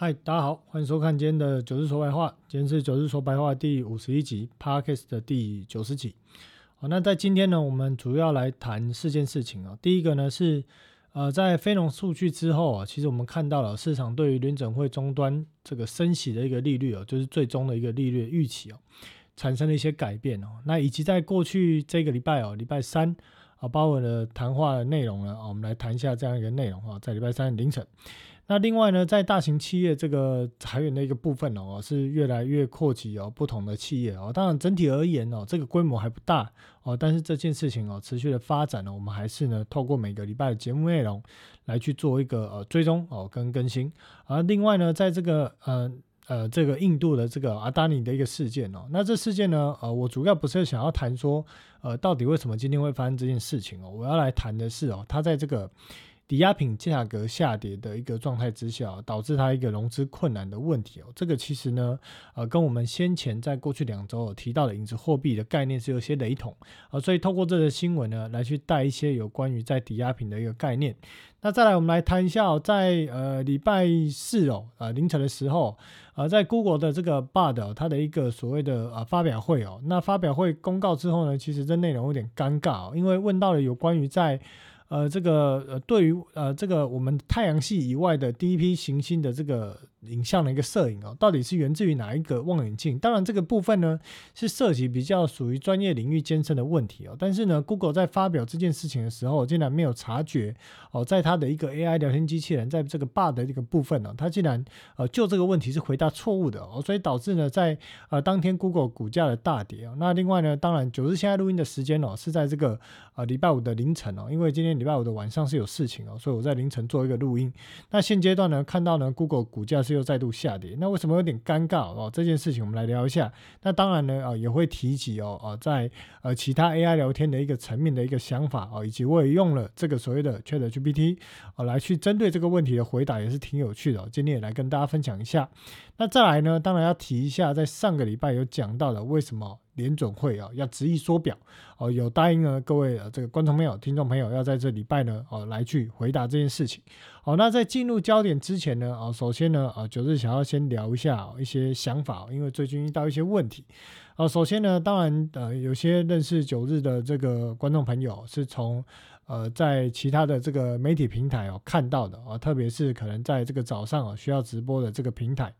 嗨，大家好，欢迎收看今天的九日说白话。今天是九日说白话第五十一集，Parkes 的第九十集。好，那在今天呢，我们主要来谈四件事情啊。第一个呢是，呃，在非农数据之后啊，其实我们看到了市场对于联准会终端这个升息的一个利率哦，就是最终的一个利率预期哦，产生了一些改变哦。那以及在过去这个礼拜哦，礼拜三啊，鲍尔的谈话的内容呢，啊，我们来谈一下这样一个内容啊，在礼拜三凌晨。那另外呢，在大型企业这个裁员的一个部分哦，是越来越扩及哦不同的企业哦。当然整体而言哦，这个规模还不大哦，但是这件事情哦持续的发展呢，我们还是呢透过每个礼拜的节目内容来去做一个呃追踪哦跟更新。而另外呢，在这个呃呃这个印度的这个阿达尼的一个事件哦，那这事件呢呃我主要不是想要谈说呃到底为什么今天会发生这件事情哦，我要来谈的是哦，他在这个。抵押品价格下跌的一个状态之下，导致它一个融资困难的问题哦。这个其实呢，呃，跟我们先前在过去两周提到的影子货币的概念是有些雷同啊。所以透过这个新闻呢，来去带一些有关于在抵押品的一个概念。那再来，我们来谈一下，在呃礼拜四哦，呃凌晨的时候，呃在 Google 的这个 Bard 它的一个所谓的呃发表会哦。那发表会公告之后呢，其实这内容有点尴尬哦，因为问到了有关于在呃，这个呃，对于呃，这个我们太阳系以外的第一批行星的这个。影像的一个摄影哦，到底是源自于哪一个望远镜？当然，这个部分呢是涉及比较属于专业领域艰深的问题哦。但是呢，Google 在发表这件事情的时候，竟然没有察觉哦，在它的一个 AI 聊天机器人在这个 bug 的这个部分呢，它竟然呃就这个问题是回答错误的哦，所以导致呢在呃当天 Google 股价的大跌哦。那另外呢，当然九日现在录音的时间哦是在这个呃礼拜五的凌晨哦，因为今天礼拜五的晚上是有事情哦，所以我在凌晨做一个录音。那现阶段呢，看到呢 Google 股价是。又再度下跌，那为什么有点尴尬哦？这件事情我们来聊一下。那当然呢，啊也会提及哦，呃，在呃其他 AI 聊天的一个层面的一个想法哦，以及我也用了这个所谓的 ChatGPT 哦来去针对这个问题的回答，也是挺有趣的。今天也来跟大家分享一下。那再来呢，当然要提一下，在上个礼拜有讲到的为什么。联准会啊，要执意缩表哦，有答应呢各位这个观众朋友、听众朋友，要在这礼拜呢哦来去回答这件事情。好，那在进入焦点之前呢啊，首先呢啊，九日想要先聊一下一些想法，因为最近遇到一些问题啊。首先呢，当然呃，有些认识九日的这个观众朋友是从呃在其他的这个媒体平台哦看到的啊，特别是可能在这个早上啊需要直播的这个平台。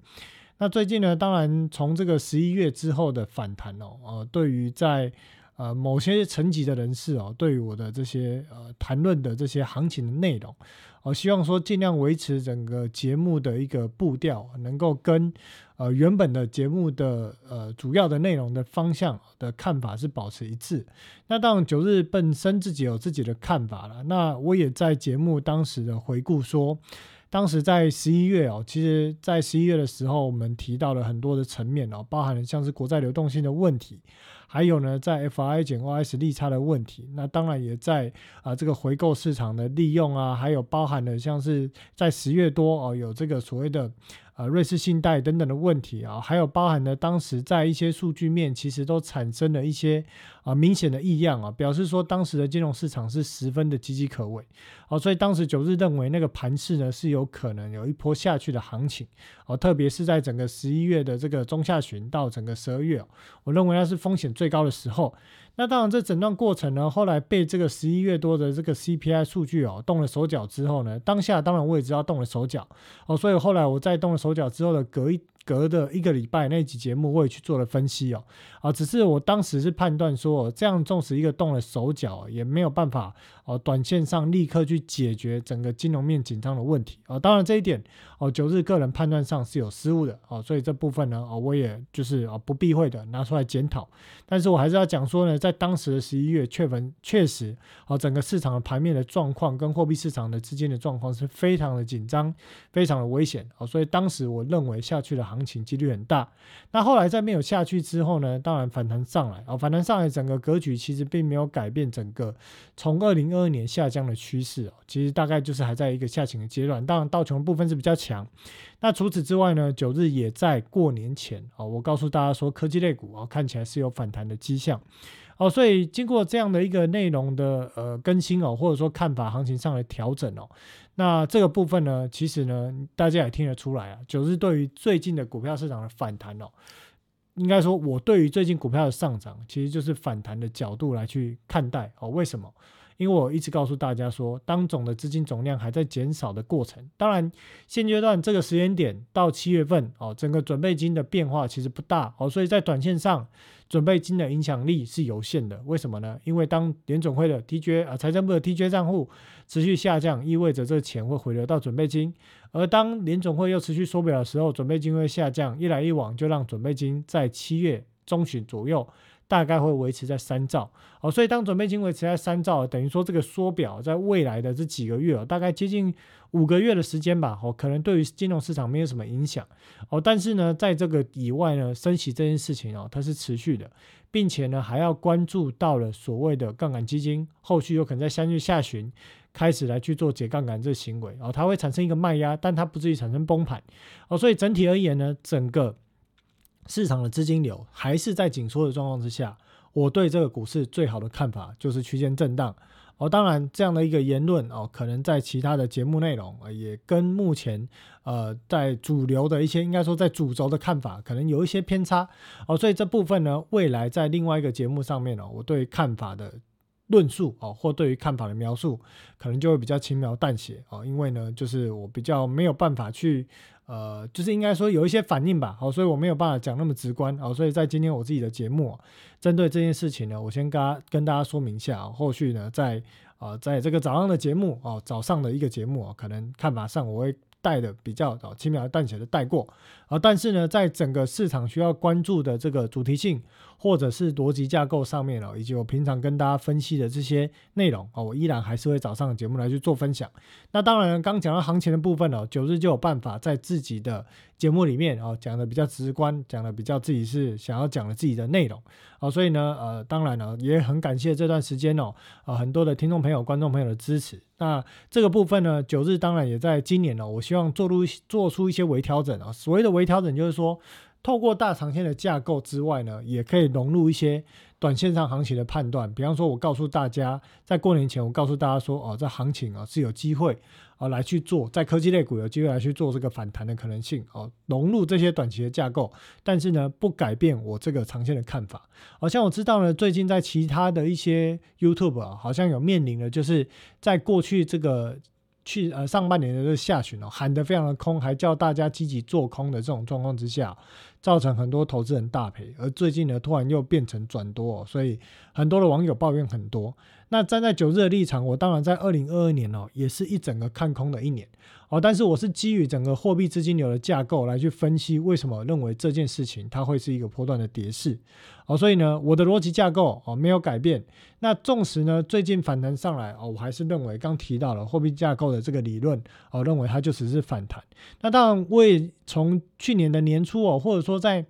那最近呢，当然从这个十一月之后的反弹哦，呃，对于在呃某些层级的人士哦，对于我的这些呃谈论的这些行情的内容，我希望说尽量维持整个节目的一个步调，能够跟呃原本的节目的呃主要的内容的方向的看法是保持一致。那当然九日本身自己有自己的看法了，那我也在节目当时的回顾说。当时在十一月哦，其实，在十一月的时候，我们提到了很多的层面哦，包含了像是国债流动性的问题，还有呢，在 F I 减 O S 利差的问题，那当然也在啊这个回购市场的利用啊，还有包含了像是在十月多哦，有这个所谓的。啊，瑞士信贷等等的问题啊，还有包含了当时在一些数据面，其实都产生了一些啊明显的异样啊，表示说当时的金融市场是十分的岌岌可危。哦，所以当时九日认为那个盘势呢是有可能有一波下去的行情。哦，特别是在整个十一月的这个中下旬到整个十二月，我认为那是风险最高的时候。那当然，这整段过程呢，后来被这个十一月多的这个 CPI 数据哦动了手脚之后呢，当下当然我也知道动了手脚哦，所以后来我在动了手脚之后的隔一。隔的一个礼拜那集节目，我也去做了分析哦，啊，只是我当时是判断说，这样纵使一个动了手脚，也没有办法哦，短线上立刻去解决整个金融面紧张的问题啊。当然这一点哦，九日个人判断上是有失误的哦，所以这部分呢，哦，我也就是啊不避讳的拿出来检讨。但是我还是要讲说呢，在当时的十一月，确分确实哦，整个市场的盘面的状况跟货币市场的之间的状况是非常的紧张，非常的危险哦，所以当时我认为下去的行。行情几率很大，那后来在没有下去之后呢？当然反弹上来，哦，反弹上来，整个格局其实并没有改变整个从二零二二年下降的趋势哦，其实大概就是还在一个下行的阶段。当然道琼部分是比较强，那除此之外呢，九日也在过年前哦，我告诉大家说，科技类股哦看起来是有反弹的迹象。哦，所以经过这样的一个内容的呃更新哦，或者说看法行情上的调整哦，那这个部分呢，其实呢，大家也听得出来啊，就是对于最近的股票市场的反弹哦，应该说我对于最近股票的上涨，其实就是反弹的角度来去看待哦。为什么？因为我一直告诉大家说，当总的资金总量还在减少的过程，当然现阶段这个时间点到七月份哦，整个准备金的变化其实不大哦，所以在短线上准备金的影响力是有限的。为什么呢？因为当联总会的 TJ 啊，财政部的 TJ 账户持续下降，意味着这钱会回流到准备金，而当联总会又持续缩表的时候，准备金会下降，一来一往就让准备金在七月中旬左右。大概会维持在三兆。哦，所以当准备金维持在三兆，等于说这个缩表在未来的这几个月哦，大概接近五个月的时间吧哦，可能对于金融市场没有什么影响。哦，但是呢，在这个以外呢，升息这件事情哦，它是持续的，并且呢，还要关注到了所谓的杠杆基金，后续有可能在三月下旬开始来去做解杠杆这行为。哦，它会产生一个卖压，但它不至于产生崩盘。哦，所以整体而言呢，整个。市场的资金流还是在紧缩的状况之下，我对这个股市最好的看法就是区间震荡哦。当然，这样的一个言论哦，可能在其他的节目内容啊也跟目前呃在主流的一些应该说在主轴的看法可能有一些偏差哦。所以这部分呢，未来在另外一个节目上面呢，我对看法的论述哦，或对于看法的描述，可能就会比较轻描淡写哦。因为呢，就是我比较没有办法去。呃，就是应该说有一些反应吧，好，所以我没有办法讲那么直观，好，所以在今天我自己的节目，针对这件事情呢，我先跟跟大家说明一下，后续呢，在啊，在这个早上的节目哦，早上的一个节目可能看法上我会。带的比较哦轻描淡写的带过啊，但是呢，在整个市场需要关注的这个主题性或者是逻辑架构上面哦，以及我平常跟大家分析的这些内容哦，我依然还是会早上节目来去做分享。那当然，刚讲到行情的部分哦，九日就有办法在自己的节目里面哦讲的比较直观，讲的比较自己是想要讲的自己的内容哦，所以呢，呃，当然了，也很感谢这段时间哦，啊，很多的听众朋友、观众朋友的支持。那这个部分呢，九日当然也在今年呢，我希望做出做出一些微调整啊。所谓的微调整，就是说透过大长线的架构之外呢，也可以融入一些。短线上行情的判断，比方说，我告诉大家，在过年前，我告诉大家说，哦，这行情啊是有机会啊来去做，在科技类股有机会来去做这个反弹的可能性哦，融入这些短期的架构，但是呢，不改变我这个长线的看法。好像我知道呢，最近在其他的一些 YouTube 啊，好像有面临的，就是在过去这个。去呃上半年的这下旬哦，喊得非常的空，还叫大家积极做空的这种状况之下，造成很多投资人大赔。而最近呢，突然又变成转多，哦所以很多的网友抱怨很多。那站在九日的立场，我当然在二零二二年哦，也是一整个看空的一年哦。但是我是基于整个货币资金流的架构来去分析，为什么认为这件事情它会是一个波段的跌势哦。所以呢，我的逻辑架构哦没有改变。那纵使呢最近反弹上来哦，我还是认为刚提到了货币架构的这个理论哦，认为它就只是反弹。那当然，我也从去年的年初哦，或者说在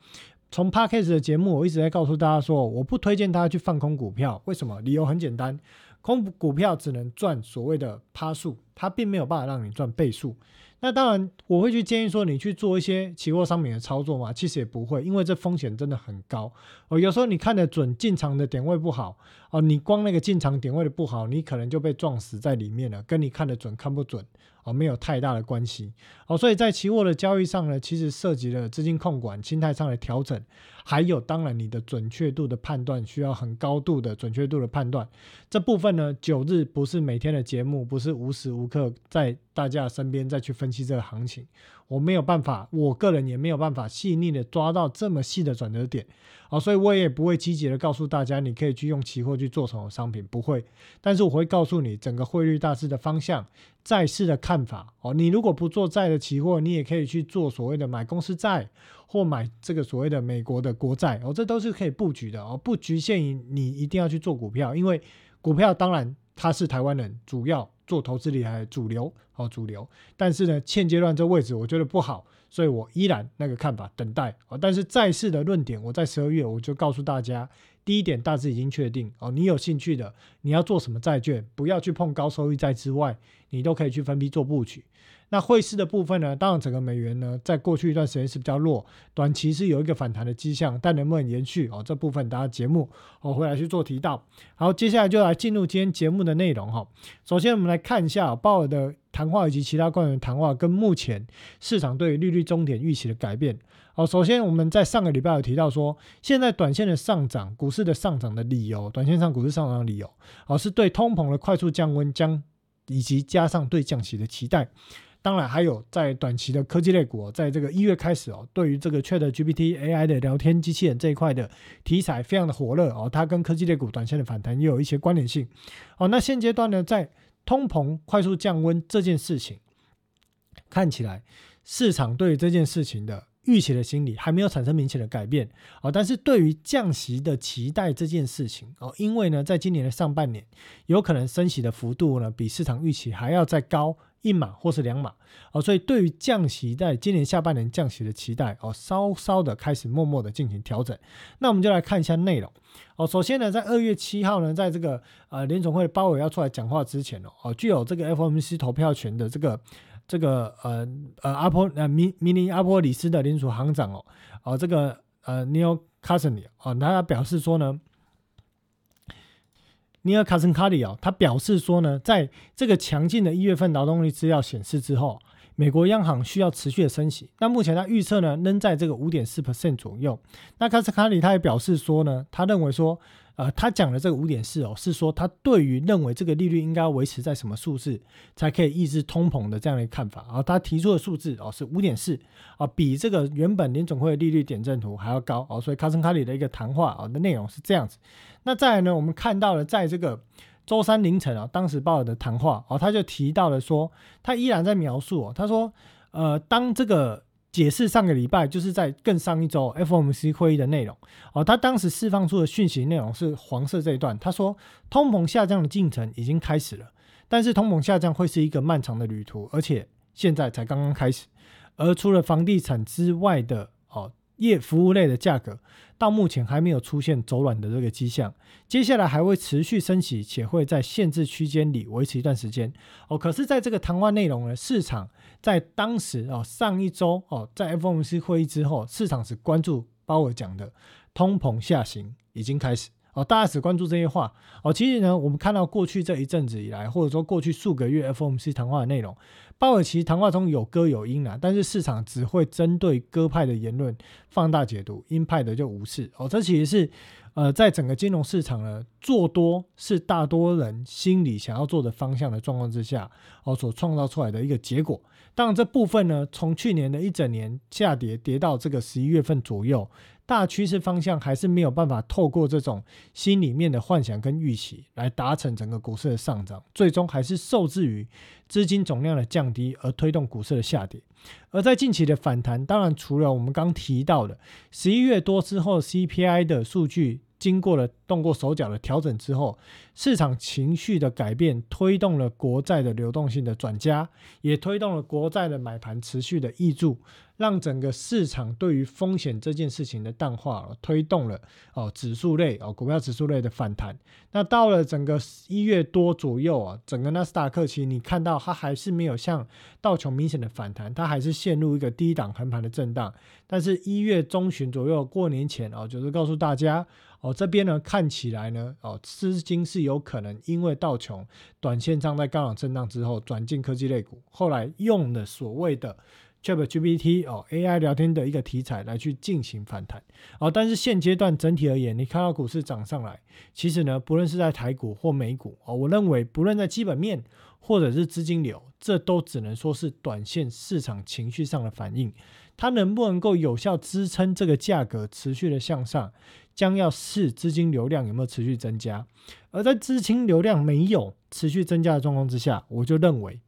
从 p a r k a s 的节目，我一直在告诉大家说，我不推荐大家去放空股票。为什么？理由很简单，空股票只能赚所谓的趴数，它并没有办法让你赚倍数。那当然，我会去建议说，你去做一些期货商品的操作嘛？其实也不会，因为这风险真的很高哦。有时候你看得准进场的点位不好哦，你光那个进场点位的不好，你可能就被撞死在里面了，跟你看得准看不准。哦，没有太大的关系哦，所以在期货的交易上呢，其实涉及了资金控管、心态上的调整，还有当然你的准确度的判断需要很高度的准确度的判断。这部分呢，九日不是每天的节目，不是无时无刻在大家身边再去分分析这个行情。我没有办法，我个人也没有办法细腻的抓到这么细的转折点，好，所以我也不会积极的告诉大家，你可以去用期货去做什么商品，不会。但是我会告诉你整个汇率大致的方向，债市的看法。哦，你如果不做债的期货，你也可以去做所谓的买公司债或买这个所谓的美国的国债，哦，这都是可以布局的哦，不局限于你一定要去做股票，因为股票当然它是台湾人主要。做投资理财主流哦，主流，但是呢，现阶段这位置我觉得不好，所以我依然那个看法，等待哦。但是债市的论点，我在十二月我就告诉大家，第一点大致已经确定哦。你有兴趣的，你要做什么债券，不要去碰高收益债之外，你都可以去分批做布局。那汇市的部分呢？当然，整个美元呢，在过去一段时间是比较弱，短期是有一个反弹的迹象，但能不能延续哦？这部分大家节目我回来去做提到。好，接下来就来进入今天节目的内容哈。首先，我们来看一下鲍尔的谈话以及其他官员谈话跟目前市场对利率终点预期的改变。好，首先我们在上个礼拜有提到说，现在短线的上涨，股市的上涨的理由，短线上股市上涨的理由，哦，是对通膨的快速降温将以及加上对降息的期待。当然，还有在短期的科技类股，在这个一月开始哦，对于这个 Chat GPT AI 的聊天机器人这一块的题材非常的火热哦，它跟科技类股短线的反弹也有一些关联性哦。那现阶段呢，在通膨快速降温这件事情，看起来市场对于这件事情的预期的心理还没有产生明显的改变哦，但是对于降息的期待这件事情哦，因为呢，在今年的上半年有可能升息的幅度呢，比市场预期还要再高。一码或是两码哦，所以对于降息在今年下半年降息的期待哦，稍稍的开始默默的进行调整。那我们就来看一下内容哦。首先呢，在二月七号呢，在这个呃联总会的鲍尔要出来讲话之前哦，哦具有这个 FOMC 投票权的这个这个呃呃阿波呃明明尼阿波里斯的联储行长哦，哦这个呃 Neil c a s s n y 哦，他表示说呢。尼尔卡森卡里哦，他表示说呢，在这个强劲的一月份劳动力资料显示之后，美国央行需要持续的升息。那目前他预测呢，仍在这个五点四 percent 左右。那卡斯卡里他也表示说呢，他认为说。呃，他讲的这个五点四哦，是说他对于认为这个利率应该维持在什么数字才可以抑制通膨的这样的一个看法啊。他提出的数字哦是五点四啊，比这个原本联总会的利率点阵图还要高哦。所以卡森卡里的一个谈话啊的内容是这样子。那再来呢，我们看到了在这个周三凌晨啊，当时鲍尔的谈话哦，他就提到了说，他依然在描述哦，他说呃，当这个。解释上个礼拜就是在更上一周 FOMC 会议的内容哦，他当时释放出的讯息内容是黄色这一段，他说通膨下降的进程已经开始了，但是通膨下降会是一个漫长的旅途，而且现在才刚刚开始，而除了房地产之外的哦。业服务类的价格到目前还没有出现走软的这个迹象，接下来还会持续升息，且会在限制区间里维持一段时间。哦，可是在这个谈话内容呢，市场在当时哦上一周哦在 FOMC 会议之后，市场只关注鲍尔讲的通膨下行已经开始。哦，大家只关注这些话哦。其实呢，我们看到过去这一阵子以来，或者说过去数个月 FOMC 谈话的内容，鲍尔其实谈话中有歌有音啊，但是市场只会针对鸽派的言论放大解读，鹰派的就无视。哦，这其实是呃，在整个金融市场呢，做多是大多人心里想要做的方向的状况之下，哦，所创造出来的一个结果。当然，这部分呢，从去年的一整年下跌跌到这个十一月份左右。大趋势方向还是没有办法透过这种心里面的幻想跟预期来达成整个股市的上涨，最终还是受制于资金总量的降低而推动股市的下跌。而在近期的反弹，当然除了我们刚提到的十一月多之后 CPI 的数据。经过了动过手脚的调整之后，市场情绪的改变推动了国债的流动性的转加，也推动了国债的买盘持续的溢注，让整个市场对于风险这件事情的淡化，推动了哦指数类哦股票指数类的反弹。那到了整个一月多左右啊，整个纳斯达克其实你看到它还是没有像道琼明显的反弹，它还是陷入一个低档横盘的震荡。但是一月中旬左右过年前哦，就是告诉大家。哦，这边呢看起来呢，哦，资金是有可能因为道琼短线上在高档震荡之后转进科技类股，后来用了所谓的 ChatGPT 哦 AI 聊天的一个题材来去进行反弹。哦，但是现阶段整体而言，你看到股市涨上来，其实呢，不论是在台股或美股，哦，我认为不论在基本面或者是资金流，这都只能说是短线市场情绪上的反应。它能不能够有效支撑这个价格持续的向上？将要视资金流量有没有持续增加，而在资金流量没有持续增加的状况之下，我就认为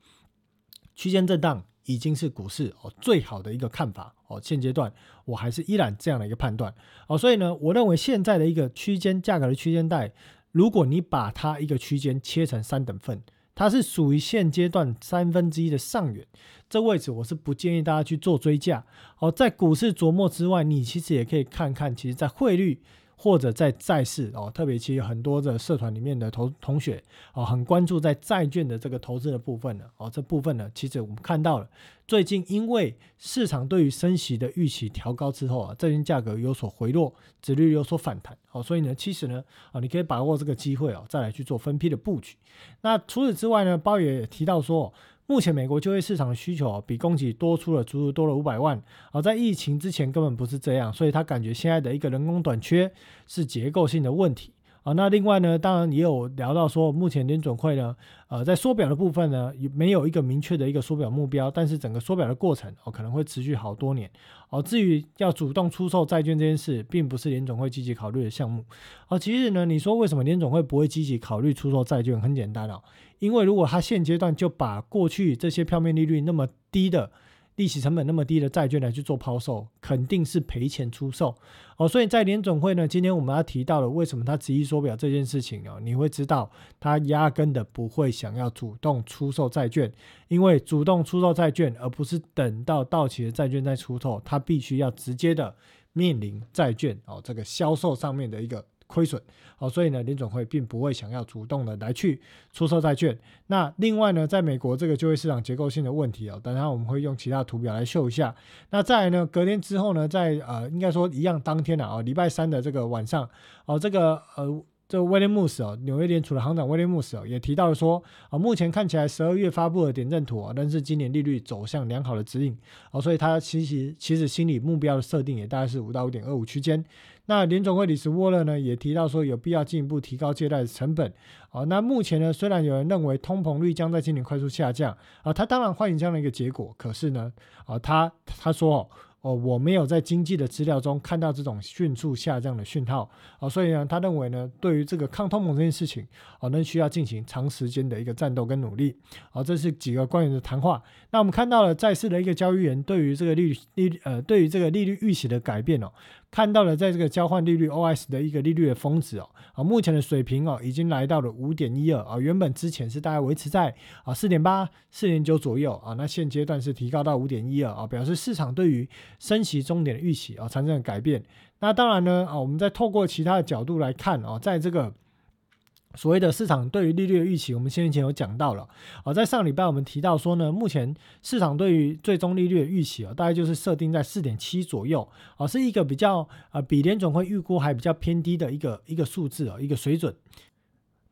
区间震荡已经是股市哦最好的一个看法哦。现阶段我还是依然这样的一个判断哦，所以呢，我认为现在的一个区间价格的区间带，如果你把它一个区间切成三等份。它是属于现阶段三分之一的上缘，这位置我是不建议大家去做追加。好，在股市琢磨之外，你其实也可以看看，其实在汇率或者在债市哦，特别其实很多的社团里面的同同学哦，很关注在债券的这个投资的部分呢哦，这部分呢，其实我们看到了最近因为市场对于升息的预期调高之后啊，债券价格有所回落，殖率有所反弹哦，所以呢，其实呢啊，你可以把握这个机会哦，再来去做分批的布局。那除此之外呢，包也提到说。目前美国就业市场的需求比供给多出了足足多了五百万，而在疫情之前根本不是这样，所以他感觉现在的一个人工短缺是结构性的问题。啊，那另外呢，当然也有聊到说，目前联准会呢，呃，在缩表的部分呢，没有一个明确的一个缩表目标，但是整个缩表的过程哦，可能会持续好多年。哦，至于要主动出售债券这件事，并不是联总会积极考虑的项目。哦，其实呢，你说为什么联总会不会积极考虑出售债券？很简单哦，因为如果他现阶段就把过去这些票面利率那么低的。利息成本那么低的债券来去做抛售，肯定是赔钱出售哦。所以在联总会呢，今天我们要提到了为什么他执意缩表这件事情哦，你会知道他压根的不会想要主动出售债券，因为主动出售债券，而不是等到到期的债券再出售，他必须要直接的面临债券哦这个销售上面的一个。亏损，好，所以呢，联总会并不会想要主动的来去出售债券。那另外呢，在美国这个就业市场结构性的问题哦，等下我们会用其他图表来秀一下。那再来呢，隔天之后呢，在呃，应该说一样当天的啊，礼拜三的这个晚上，哦，这个呃。这威廉姆斯哦，纽约联储的行长威廉姆斯哦，也提到了说啊，目前看起来十二月发布的点阵图啊，但是今年利率走向良好的指引哦，所以他其实其实心理目标的设定也大概是五到五点二五区间。那联总会理事沃勒呢也提到说，有必要进一步提高借贷的成本哦。那目前呢，虽然有人认为通膨率将在今年快速下降啊，他当然欢迎这样的一个结果，可是呢啊，他他说。哦，我没有在经济的资料中看到这种迅速下降的讯号啊，所以呢，他认为呢，对于这个抗通膨这件事情，哦，那需要进行长时间的一个战斗跟努力。好，这是几个官员的谈话。那我们看到了在世的一个交易员对于这个利率利呃，对于这个利率预期的改变哦。看到了，在这个交换利率 OS 的一个利率的峰值哦，啊，目前的水平哦，已经来到了五点一二啊，原本之前是大概维持在啊四点八、四点九左右啊，那现阶段是提高到五点一二啊，表示市场对于升息终点的预期啊产生了改变。那当然呢啊，我们再透过其他的角度来看啊，在这个。所谓的市场对于利率的预期，我们先前有讲到了。啊，在上礼拜我们提到说呢，目前市场对于最终利率的预期啊，大概就是设定在四点七左右，啊，是一个比较啊，比联总会预估还比较偏低的一个一个数字啊，一个水准。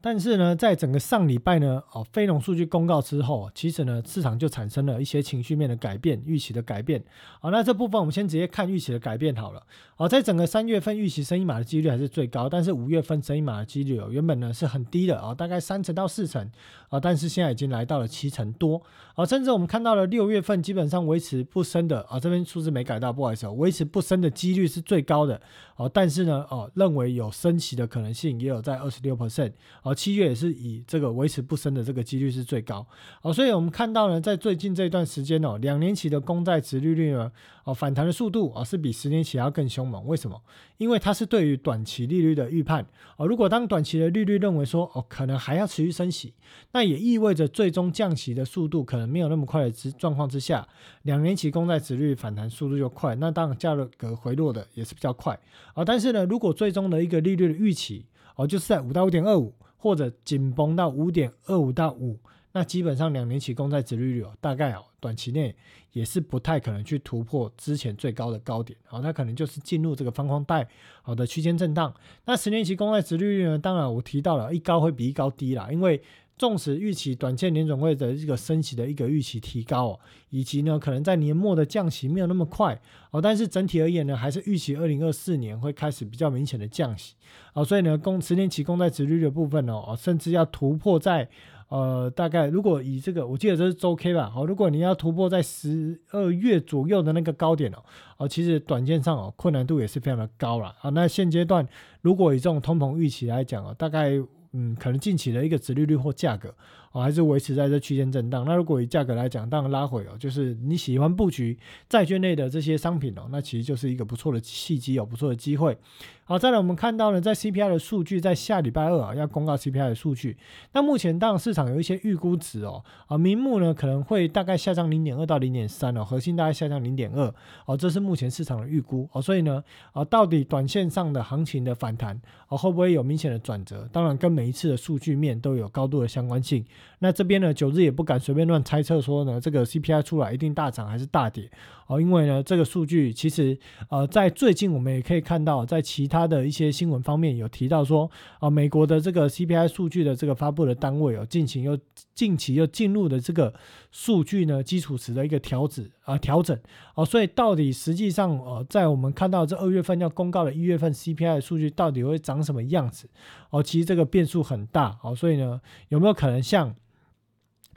但是呢，在整个上礼拜呢，哦，非农数据公告之后，其实呢，市场就产生了一些情绪面的改变，预期的改变。好，那这部分我们先直接看预期的改变好了。好，在整个三月份预期升一码的几率还是最高，但是五月份升一码的几率哦，原本呢是很低的啊，大概三成到四成啊，但是现在已经来到了七成多啊，甚至我们看到了六月份基本上维持不升的啊，这边数字没改到，不好意思，维持不升的几率是最高的哦，但是呢，哦，认为有升息的可能性也有在二十六 percent。哦，七月也是以这个维持不升的这个几率是最高，哦，所以我们看到呢，在最近这一段时间哦，两年期的公债值利率呢，哦，反弹的速度哦，是比十年期要更凶猛。为什么？因为它是对于短期利率的预判。哦，如果当短期的利率认为说哦，可能还要持续升息，那也意味着最终降息的速度可能没有那么快的之状况之下，两年期公债值率反弹速度就快，那当然价格回落的也是比较快。啊，但是呢，如果最终的一个利率的预期哦，就是在五到五点二五。或者紧绷到五点二五到五，那基本上两年期公债殖利率哦，大概哦短期内也是不太可能去突破之前最高的高点，好，那可能就是进入这个方框带好的区间震荡。那十年期公债殖利率呢？当然我提到了一高会比一高低啦，因为。纵使预期短线年总会的一个升息的一个预期提高哦，以及呢可能在年末的降息没有那么快哦，但是整体而言呢，还是预期二零二四年会开始比较明显的降息哦，所以呢公十年期公债殖率的部分呢哦，甚至要突破在呃大概如果以这个我记得这是周 K 吧，好，如果你要突破在十二月左右的那个高点哦，哦其实短线上哦困难度也是非常的高了啊，那现阶段如果以这种通膨预期来讲哦，大概。嗯，可能近期的一个殖利率或价格，哦，还是维持在这区间震荡。那如果以价格来讲，当然拉回哦，就是你喜欢布局债券类的这些商品哦，那其实就是一个不错的契机哦，不错的机会。好，再来我们看到呢，在 CPI 的数据在下礼拜二啊要公告 CPI 的数据。那目前当然市场有一些预估值哦，啊，明目呢可能会大概下降零点二到零点三哦，核心大概下降零点二哦，这是目前市场的预估哦。所以呢，啊，到底短线上的行情的反弹哦，会不会有明显的转折？当然跟每一次的数据面都有高度的相关性。那这边呢，九日也不敢随便乱猜测说呢，这个 CPI 出来一定大涨还是大跌哦，因为呢，这个数据其实呃，在最近我们也可以看到，在其他的一些新闻方面有提到说啊，美国的这个 CPI 数据的这个发布的单位哦，近期又近期又进入的这个数据呢，基础值的一个调整啊调整哦，所以到底实际上呃，在我们看到这二月份要公告的一月份 CPI 的数据到底会长什么样子哦，其实这个变数很大哦，所以呢，有没有可能像？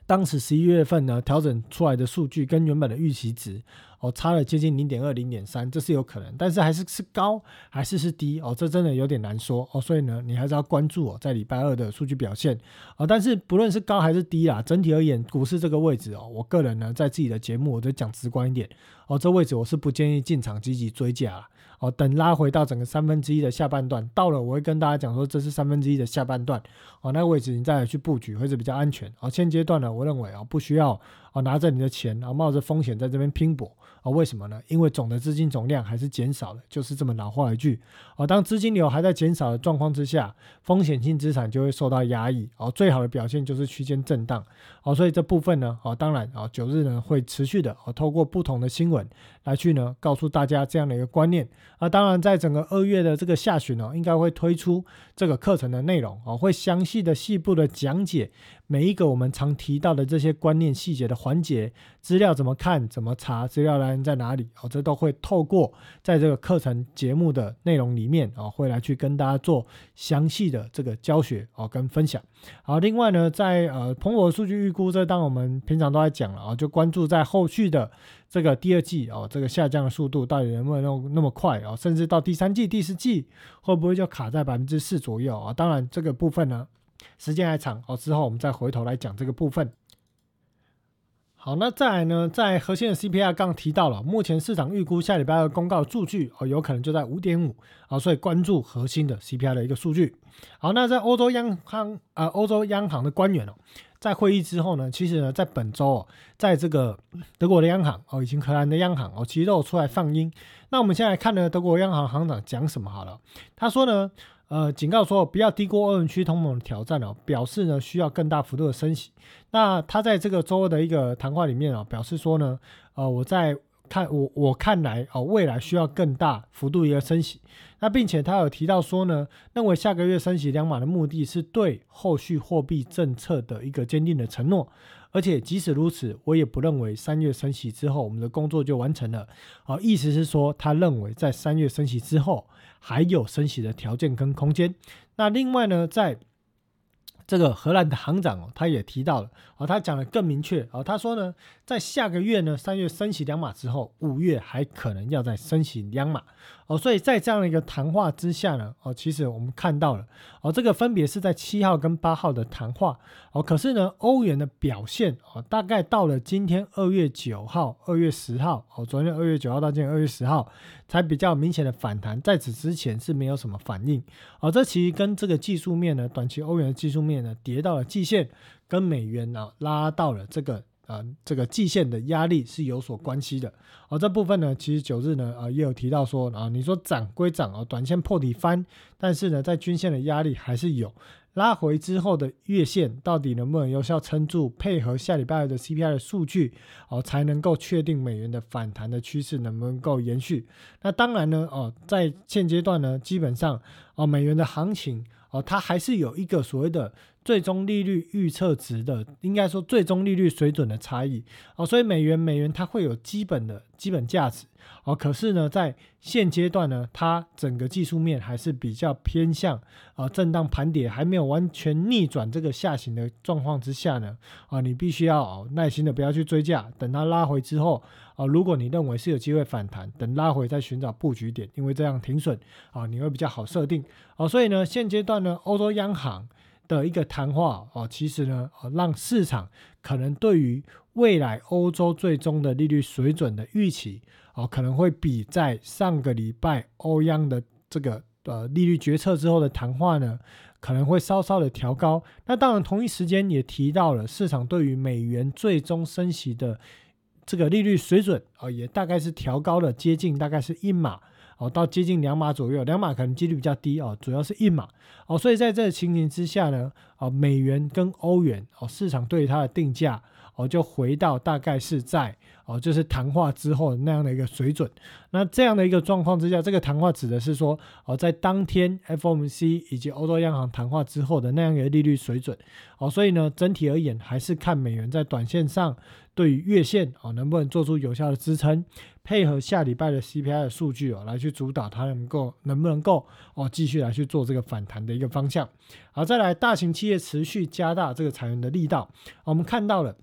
当时十一月份呢，调整出来的数据跟原本的预期值哦，差了接近零点二、零点三，这是有可能，但是还是是高还是是低哦，这真的有点难说哦，所以呢，你还是要关注哦，在礼拜二的数据表现哦。但是不论是高还是低啦，整体而言，股市这个位置哦，我个人呢，在自己的节目我就讲直观一点哦，这位置我是不建议进场积极追加了。哦，等拉回到整个三分之一的下半段，到了我会跟大家讲说，这是三分之一的下半段，哦，那位置你再去布局会是比较安全。哦，现阶段呢，我认为啊，不需要哦拿着你的钱，啊冒着风险在这边拼搏。啊，为什么呢？因为总的资金总量还是减少了，就是这么老话一句。啊，当资金流还在减少的状况之下，风险性资产就会受到压抑。哦，最好的表现就是区间震荡。哦，所以这部分呢，哦，当然啊，九日呢会持续的哦，透过不同的新闻来去呢告诉大家这样的一个观念。啊，当然在整个二月的这个下旬呢，应该会推出这个课程的内容。哦，会详细的、细部的讲解。每一个我们常提到的这些观念细节的环节，资料怎么看、怎么查，资料来源在哪里？哦，这都会透过在这个课程节目的内容里面啊，会来去跟大家做详细的这个教学哦跟分享。好，另外呢，在呃彭博数据预估，这当我们平常都在讲了啊，就关注在后续的这个第二季哦，这个下降的速度到底能不能那那么快哦？甚至到第三季、第四季会不会就卡在百分之四左右啊？当然这个部分呢。时间还长哦，之后我们再回头来讲这个部分。好，那再来呢，在核心的 CPI 刚刚提到了，目前市场预估下礼拜二公告的数据哦，有可能就在五点五啊，所以关注核心的 CPI 的一个数据。好，那在欧洲央行啊，欧洲央行的官员哦，在会议之后呢，其实呢，在本周哦，在这个德国的央行哦，以及荷兰的央行哦，其实都有出来放音。那我们现在看呢，德国央行行长讲什么好了？他说呢。呃，警告说不要低估欧元区通膨的挑战哦，表示呢需要更大幅度的升息。那他在这个周二的一个谈话里面啊，表示说呢，呃，我在看我我看来哦，未来需要更大幅度一个升息。那并且他有提到说呢，认为下个月升息两码的目的是对后续货币政策的一个坚定的承诺。而且即使如此，我也不认为三月升息之后我们的工作就完成了。啊，意思是说，他认为在三月升息之后。还有升息的条件跟空间。那另外呢，在这个荷兰的行长哦，他也提到了哦，他讲的更明确哦，他说呢，在下个月呢，三月升息两码之后，五月还可能要再升息两码。哦，所以在这样的一个谈话之下呢，哦，其实我们看到了，哦，这个分别是在七号跟八号的谈话，哦，可是呢，欧元的表现，哦，大概到了今天二月九号、二月十号，哦，昨天二月九号到今天二月十号，才比较明显的反弹，在此之前是没有什么反应，哦，这其实跟这个技术面呢，短期欧元的技术面呢，跌到了季线，跟美元呢拉到了这个。啊，这个季线的压力是有所关系的。而这部分呢，其实九日呢，啊，也有提到说，啊，你说涨归涨啊，短线破底翻，但是呢，在均线的压力还是有。拉回之后的月线到底能不能有效撑住？配合下礼拜的 CPI 的数据，哦，才能够确定美元的反弹的趋势能不能够延续。那当然呢，哦，在现阶段呢，基本上，哦，美元的行情，哦，它还是有一个所谓的。最终利率预测值的，应该说最终利率水准的差异哦，所以美元美元它会有基本的基本价值哦，可是呢，在现阶段呢，它整个技术面还是比较偏向啊震荡盘跌，还没有完全逆转这个下行的状况之下呢啊，你必须要耐心的不要去追价，等它拉回之后啊，如果你认为是有机会反弹，等拉回再寻找布局点，因为这样停损啊，你会比较好设定哦，所以呢，现阶段呢，欧洲央行。的一个谈话哦，其实呢，哦，让市场可能对于未来欧洲最终的利率水准的预期哦，可能会比在上个礼拜欧央的这个呃利率决策之后的谈话呢，可能会稍稍的调高。那当然，同一时间也提到了市场对于美元最终升息的这个利率水准啊，也大概是调高了接近大概是一码。哦，到接近两码左右，两码可能几率比较低哦，主要是一码哦，所以在这个情形之下呢，哦，美元跟欧元哦，市场对它的定价哦，就回到大概是在哦，就是谈话之后那样的一个水准。那这样的一个状况之下，这个谈话指的是说哦，在当天 FOMC 以及欧洲央行谈话之后的那样一个利率水准哦，所以呢，整体而言还是看美元在短线上。对于月线啊，能不能做出有效的支撑，配合下礼拜的 CPI 的数据哦，来去主导它能够能不能够哦继续来去做这个反弹的一个方向。好，再来大型企业持续加大这个裁员的力道，我们看到了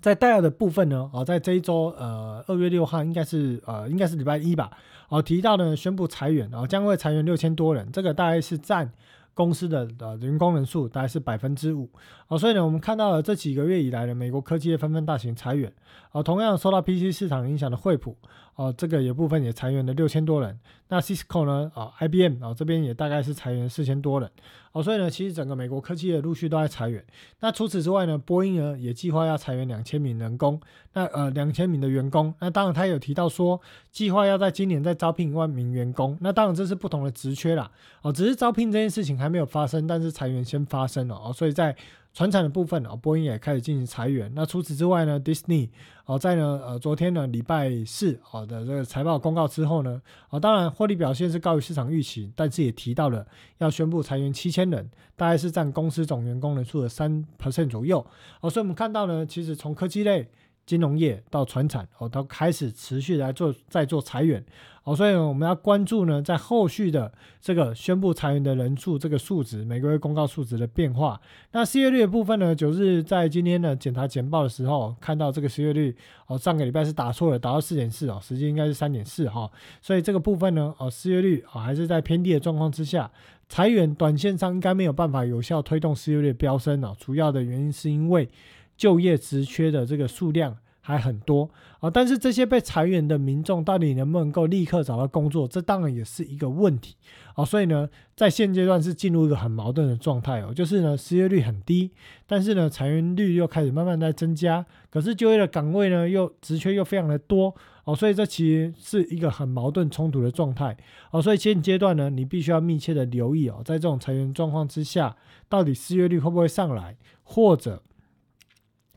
在戴尔的部分呢，哦，在这一周呃二月六号应该是呃应该是礼拜一吧，哦提到呢宣布裁员，哦将会裁员六千多人，这个大概是占。公司的呃员工人数大概是百分之五，啊，所以呢，我们看到了这几个月以来的美国科技业纷纷大型裁员，啊，同样受到 PC 市场影响的惠普，哦，这个有部分也裁员了六千多人。那 Cisco 呢，啊，IBM 啊这边也大概是裁员四千多人，哦，所以呢，其实整个美国科技业陆续都在裁员。那除此之外呢，波音呢也计划要裁员两千名人工，那呃两千名的员工。那当然他有提到说，计划要在今年再招聘一万名员工。那当然这是不同的职缺啦，哦，只是招聘这件事情还没有发生，但是裁员先发生了，哦，所以在。船产的部分啊，波音也开始进行裁员。那除此之外呢，Disney 哦，在呢呃昨天呢礼拜四哦的这个财报公告之后呢，啊当然获利表现是高于市场预期，但是也提到了要宣布裁员七千人，大概是占公司总员工人数的三 percent 左右。哦，所以我们看到呢，其实从科技类。金融业到船产哦，都开始持续来做在做裁员哦，所以我们要关注呢，在后续的这个宣布裁员的人数这个数值，每个月公告数值的变化。那失业率的部分呢，九日在今天呢检查简报的时候，看到这个失业率哦，上个礼拜是打错了，达到四点四哦，实际应该是三点四哈。所以这个部分呢，哦，失业率哦还是在偏低的状况之下，裁员短线上应该没有办法有效推动失业率飙升哦。主要的原因是因为。就业职缺的这个数量还很多啊，但是这些被裁员的民众到底能不能够立刻找到工作，这当然也是一个问题啊。所以呢，在现阶段是进入一个很矛盾的状态哦，就是呢失业率很低，但是呢裁员率又开始慢慢在增加，可是就业的岗位呢又职缺又非常的多哦，所以这其实是一个很矛盾冲突的状态哦。所以现阶段呢，你必须要密切的留意哦，在这种裁员状况之下，到底失业率会不会上来，或者。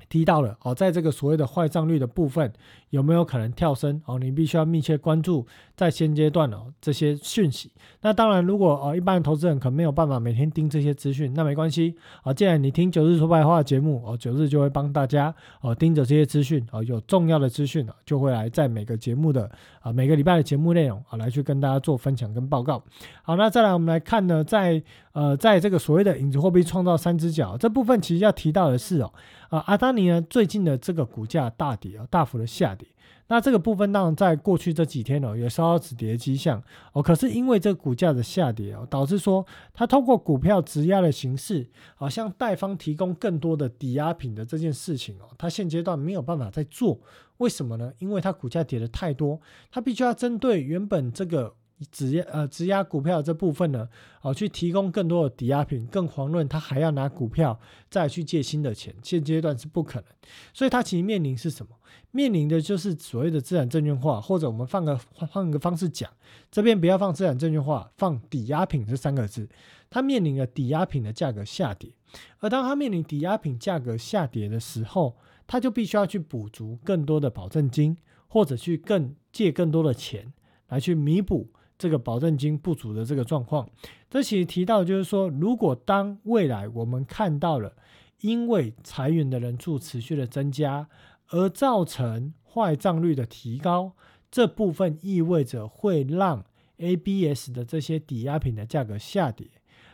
提到了哦，在这个所谓的坏账率的部分，有没有可能跳升哦？你必须要密切关注在现阶段哦这些讯息。那当然，如果哦一般的投资人可能没有办法每天盯这些资讯，那没关系啊。既然你听九日说白话节目哦，九日就会帮大家哦盯着这些资讯哦，有重要的资讯就会来在每个节目的啊每个礼拜的节目内容啊来去跟大家做分享跟报告。好，那再来我们来看呢，在呃在这个所谓的影子货币创造三只脚这部分，其实要提到的是哦。啊，阿达尼呢？最近的这个股价大跌啊，大幅的下跌。那这个部分当然在过去这几天哦，有稍稍止跌的迹象哦。可是因为这个股价的下跌哦，导致说它通过股票质押的形式，好向贷方提供更多的抵押品的这件事情哦，它现阶段没有办法再做。为什么呢？因为它股价跌的太多，它必须要针对原本这个。质押呃质押股票这部分呢，哦去提供更多的抵押品，更遑论他还要拿股票再去借新的钱，现阶段是不可能，所以他其实面临是什么？面临的就是所谓的资产证券化，或者我们放个换个方式讲，这边不要放资产证券化，放抵押品这三个字，他面临了抵押品的价格下跌，而当他面临抵押品价格下跌的时候，他就必须要去补足更多的保证金，或者去更借更多的钱来去弥补。这个保证金不足的这个状况，这其实提到就是说，如果当未来我们看到了因为裁员的人数持续的增加，而造成坏账率的提高，这部分意味着会让 ABS 的这些抵押品的价格下跌，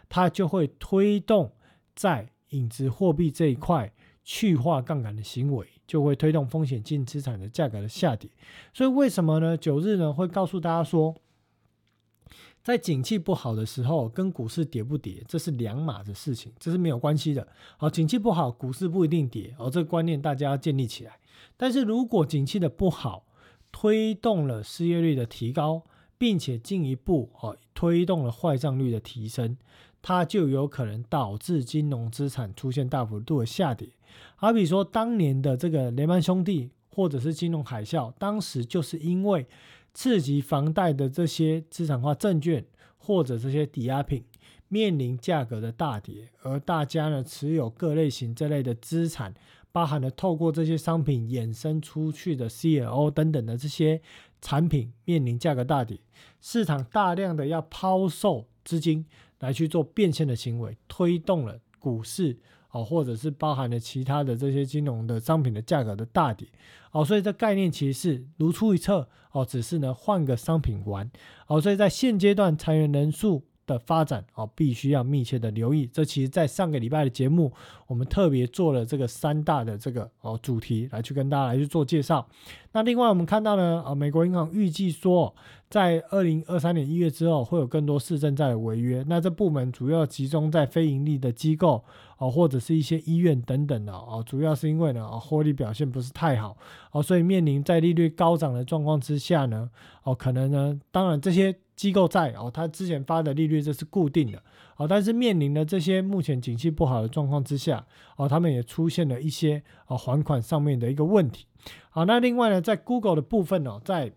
它就会推动在影子货币这一块去化杠杆的行为，就会推动风险性资产的价格的下跌。所以为什么呢？九日呢会告诉大家说。在景气不好的时候，跟股市跌不跌，这是两码的事情，这是没有关系的。好，景气不好，股市不一定跌，哦，这个观念大家要建立起来。但是如果景气的不好，推动了失业率的提高，并且进一步哦推动了坏账率的提升，它就有可能导致金融资产出现大幅度的下跌。好比说当年的这个雷曼兄弟，或者是金融海啸，当时就是因为。刺激房贷的这些资产化证券或者这些抵押品面临价格的大跌，而大家呢持有各类型这类的资产，包含了透过这些商品衍生出去的 CLO 等等的这些产品面临价格大跌，市场大量的要抛售资金来去做变现的行为，推动了股市。哦，或者是包含了其他的这些金融的商品的价格的大底，哦，所以这概念其实是如出一辙，哦，只是呢换个商品玩，哦，所以在现阶段裁员人数的发展，哦，必须要密切的留意。这其实在上个礼拜的节目，我们特别做了这个三大的这个哦主题来去跟大家来去做介绍。那另外我们看到呢，啊，美国银行预计说。在二零二三年一月之后，会有更多市政债的违约。那这部门主要集中在非盈利的机构哦，或者是一些医院等等的哦。主要是因为呢，获利表现不是太好哦，所以面临在利率高涨的状况之下呢，哦，可能呢，当然这些机构债哦，它之前发的利率这是固定的哦，但是面临的这些目前景气不好的状况之下哦，他们也出现了一些哦还款上面的一个问题。好，那另外呢，在 Google 的部分哦，在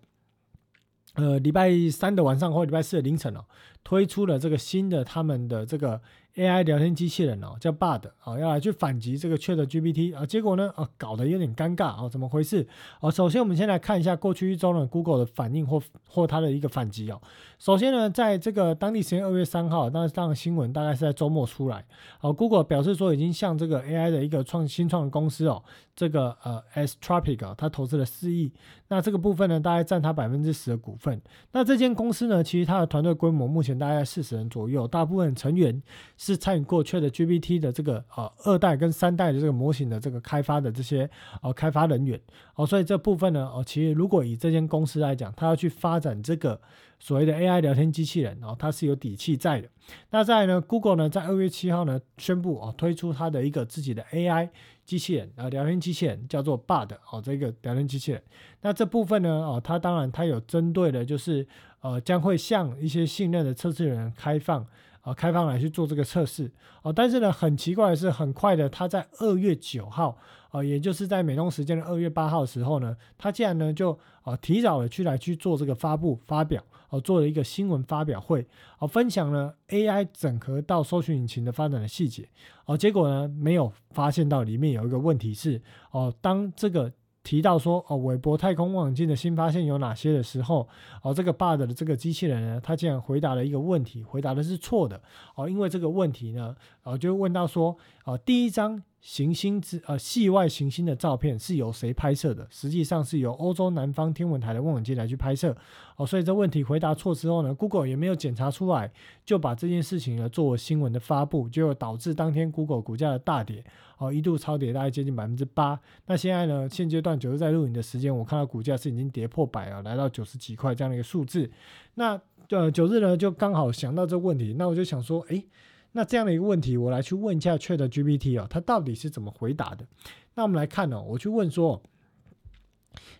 呃，礼拜三的晚上或礼拜四的凌晨哦，推出了这个新的他们的这个。AI 聊天机器人哦，叫 Bard 啊，要来去反击这个 ChatGPT 啊，结果呢啊，搞得有点尴尬哦，怎么回事？哦，首先我们先来看一下过去一周呢 Google 的反应或或它的一个反击哦。首先呢，在这个当地时间二月三号，当然新闻大概是在周末出来，哦，Google 表示说已经向这个 AI 的一个创新创公司哦，这个呃 S Tropic 啊，它投资了四亿，那这个部分呢，大概占它百分之十的股份。那这间公司呢，其实它的团队规模目前大概四十人左右，大部分成员。是参与过去的 GPT 的这个呃二代跟三代的这个模型的这个开发的这些呃开发人员哦，所以这部分呢哦，其实如果以这间公司来讲，它要去发展这个所谓的 AI 聊天机器人哦，它是有底气在的。那再呢，Google 呢在二月七号呢宣布哦推出它的一个自己的 AI 机器人啊聊天机器人叫做 Bard 哦这个聊天机器人。那这部分呢哦，它当然它有针对的就是呃将会向一些信任的测试人开放。啊，开放来去做这个测试哦，但是呢，很奇怪的是，很快的，他在二月九号，啊，也就是在美东时间的二月八号的时候呢，他竟然呢就啊提早的去来去做这个发布发表，哦，做了一个新闻发表会，哦，分享了 AI 整合到搜索引擎的发展的细节，哦，结果呢没有发现到里面有一个问题是，哦，当这个。提到说哦，韦伯太空望远镜的新发现有哪些的时候，哦，这个 bad 的这个机器人呢，他竟然回答了一个问题，回答的是错的哦，因为这个问题呢，哦，就问到说，哦，第一张。行星之呃系外行星的照片是由谁拍摄的？实际上是由欧洲南方天文台的望远镜来去拍摄哦。所以这问题回答错之后呢，Google 也没有检查出来，就把这件事情呢作为新闻的发布，就导致当天 Google 股价的大跌哦，一度超跌大概接近百分之八。那现在呢，现阶段九日在录影的时间，我看到股价是已经跌破百啊，来到九十几块这样的一个数字。那呃九日呢就刚好想到这个问题，那我就想说，哎。那这样的一个问题，我来去问一下 Chat GPT 哦，它到底是怎么回答的？那我们来看哦，我去问说，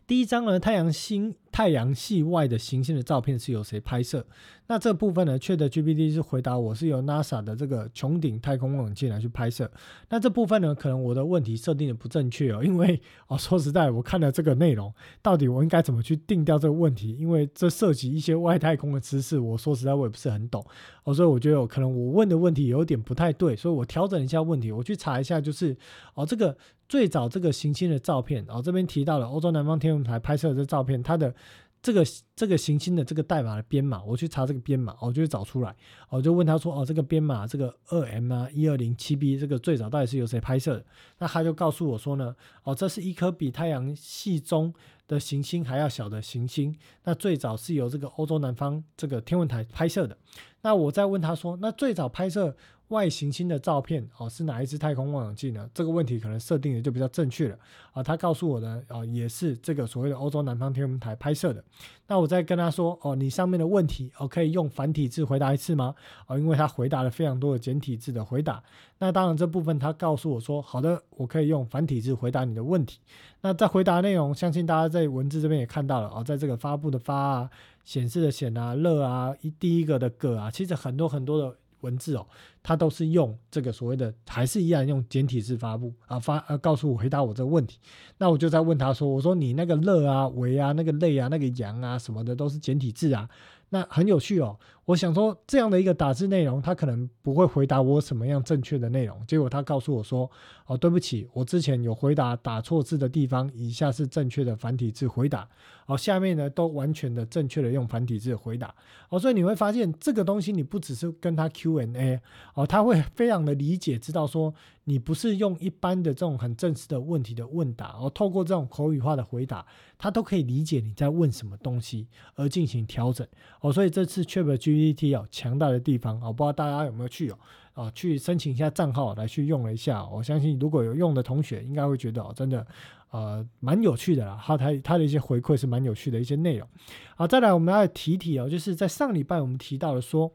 第一张呢，太阳星。太阳系外的行星的照片是由谁拍摄？那这部分呢？确的 GPT 是回答我是由 NASA 的这个穹顶太空望远镜来去拍摄。那这部分呢，可能我的问题设定的不正确哦，因为哦，说实在，我看了这个内容，到底我应该怎么去定掉这个问题？因为这涉及一些外太空的知识，我说实在我也不是很懂哦，所以我觉得可能我问的问题有点不太对，所以我调整一下问题，我去查一下，就是哦，这个最早这个行星的照片，哦，这边提到了欧洲南方天文台拍摄的这照片，它的。这个这个行星的这个代码的编码，我去查这个编码，我就找出来，我就问他说：“哦，这个编码这个二 M 啊一二零七 B 这个最早到底是由谁拍摄的？”那他就告诉我说呢：“哦，这是一颗比太阳系中的行星还要小的行星，那最早是由这个欧洲南方这个天文台拍摄的。”那我再问他说：“那最早拍摄外行星的照片哦是哪一支太空望远镜呢？这个问题可能设定的就比较正确了啊。他告诉我的啊也是这个所谓的欧洲南方天文台拍摄的。那我再跟他说哦，你上面的问题哦可以用繁体字回答一次吗？哦，因为他回答了非常多的简体字的回答。那当然这部分他告诉我说好的，我可以用繁体字回答你的问题。那在回答内容，相信大家在文字这边也看到了哦，在这个发布的发啊，显示的显啊，乐啊，一第一个的个啊，其实很多很多的。文字哦，他都是用这个所谓的，还是一样用简体字发布啊发呃告诉我回答我这个问题，那我就在问他说，我说你那个乐啊、为啊、那个累啊、那个阳啊什么的都是简体字啊。那很有趣哦，我想说这样的一个打字内容，他可能不会回答我什么样正确的内容。结果他告诉我说：“哦，对不起，我之前有回答打错字的地方，以下是正确的繁体字回答。哦，下面呢都完全的正确的用繁体字回答。哦，所以你会发现这个东西，你不只是跟他 Q&A，哦，他会非常的理解，知道说。”你不是用一般的这种很正式的问题的问答，而透过这种口语化的回答，他都可以理解你在问什么东西而进行调整哦。所以这次 ChatGPT 哦强大的地方哦，不知道大家有没有去哦啊去申请一下账号来去用了一下。我相信如果有用的同学，应该会觉得哦真的呃蛮有趣的啦。他他他的一些回馈是蛮有趣的一些内容。好，再来我们要提提哦，就是在上礼拜我们提到了说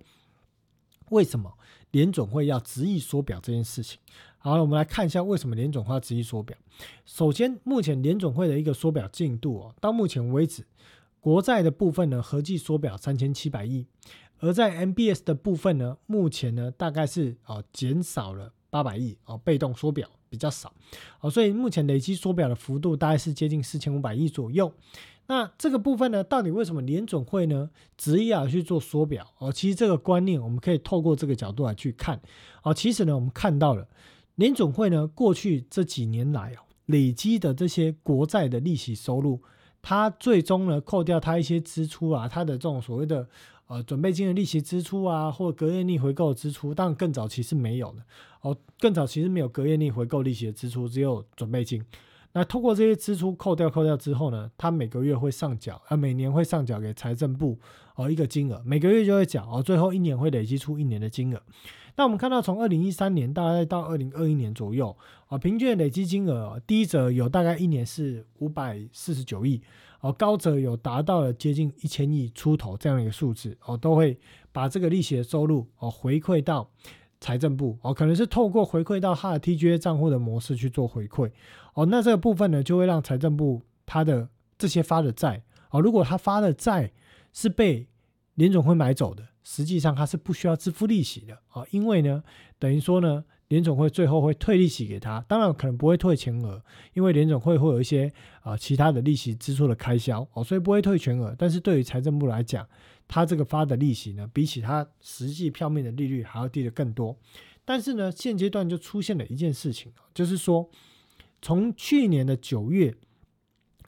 为什么联总会要执意缩表这件事情。好了，我们来看一下为什么联总会执意缩表。首先，目前联总会的一个缩表进度哦，到目前为止，国债的部分呢合计缩表三千七百亿，而在 MBS 的部分呢，目前呢大概是哦减少了八百亿哦，被动缩表比较少哦，所以目前累计缩表的幅度大概是接近四千五百亿左右。那这个部分呢，到底为什么联总会呢执意要去做缩表哦？其实这个观念我们可以透过这个角度来去看哦。其实呢，我们看到了。联总会呢，过去这几年来哦，累积的这些国债的利息收入，它最终呢扣掉它一些支出啊，它的这种所谓的呃准备金的利息支出啊，或隔夜逆回购支出，当然更早期是没有的哦，更早期是没有隔夜逆回购利息的支出，只有准备金。那通过这些支出扣掉扣掉之后呢，它每个月会上缴啊，每年会上缴给财政部哦一个金额，每个月就会缴哦，最后一年会累积出一年的金额。那我们看到，从二零一三年大概到二零二一年左右啊，平均累积金额低者有大概一年是五百四十九亿，哦，高者有达到了接近一千亿出头这样一个数字哦，都会把这个利息的收入哦回馈到财政部哦，可能是透过回馈到他的 TGA 账户的模式去做回馈哦，那这个部分呢，就会让财政部他的这些发的债哦，如果他发的债是被联总会买走的。实际上它是不需要支付利息的啊，因为呢，等于说呢，联总会最后会退利息给他，当然可能不会退全额，因为联总会会有一些啊其他的利息支出的开销哦，所以不会退全额。但是对于财政部来讲，他这个发的利息呢，比起他实际票面的利率还要低的更多。但是呢，现阶段就出现了一件事情，就是说，从去年的九月，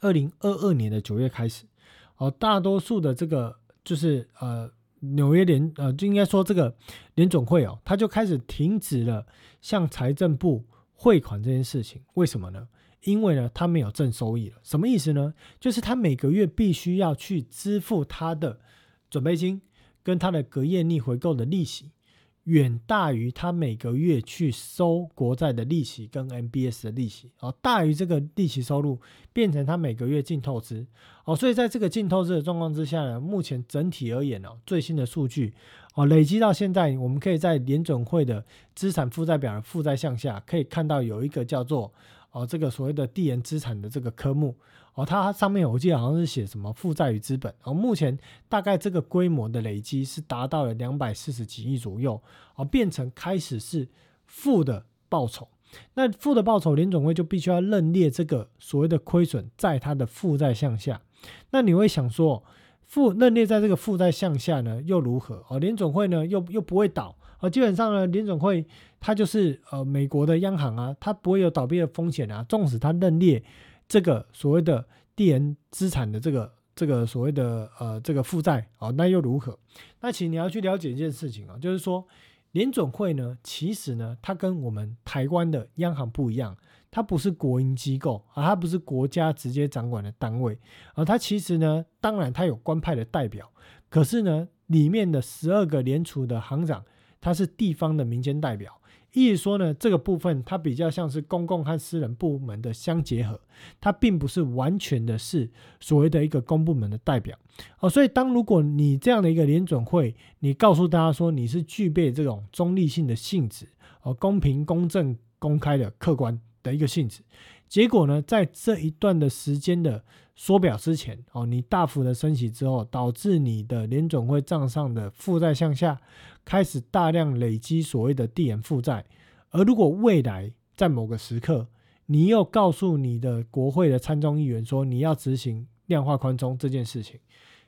二零二二年的九月开始，哦，大多数的这个就是呃。纽约联呃，就应该说这个联总会哦，他就开始停止了向财政部汇款这件事情。为什么呢？因为呢，他没有正收益了。什么意思呢？就是他每个月必须要去支付他的准备金跟他的隔夜逆回购的利息。远大于他每个月去收国债的利息跟 MBS 的利息哦，大于这个利息收入变成他每个月净透支。哦，所以在这个净透支的状况之下呢，目前整体而言哦，最新的数据哦，累积到现在，我们可以在联准会的资产负债表的负债项下可以看到有一个叫做哦这个所谓的递延资产的这个科目。哦，它上面我记得好像是写什么负债与资本，哦，目前大概这个规模的累积是达到了两百四十几亿左右，哦，变成开始是负的报酬，那负的报酬，联总会就必须要认列这个所谓的亏损在它的负债项下，那你会想说，负认列在这个负债项下呢，又如何？哦，联总会呢又又不会倒，基本上呢，联总会它就是呃美国的央行啊，它不会有倒闭的风险啊，纵使它认列。这个所谓的地缘资产的这个这个所谓的呃这个负债啊，那又如何？那请你要去了解一件事情啊，就是说联准会呢，其实呢，它跟我们台湾的央行不一样，它不是国营机构啊，它不是国家直接掌管的单位而它其实呢，当然它有官派的代表，可是呢，里面的十二个联储的行长。它是地方的民间代表。意思说呢，这个部分它比较像是公共和私人部门的相结合，它并不是完全的是所谓的一个公部门的代表哦。所以，当如果你这样的一个联准会，你告诉大家说你是具备这种中立性的性质哦，公平、公正、公开的客观的一个性质，结果呢，在这一段的时间的缩表之前哦，你大幅的升息之后，导致你的联准会账上的负债向下。开始大量累积所谓的递延负债，而如果未来在某个时刻，你又告诉你的国会的参众议员说你要执行量化宽松这件事情，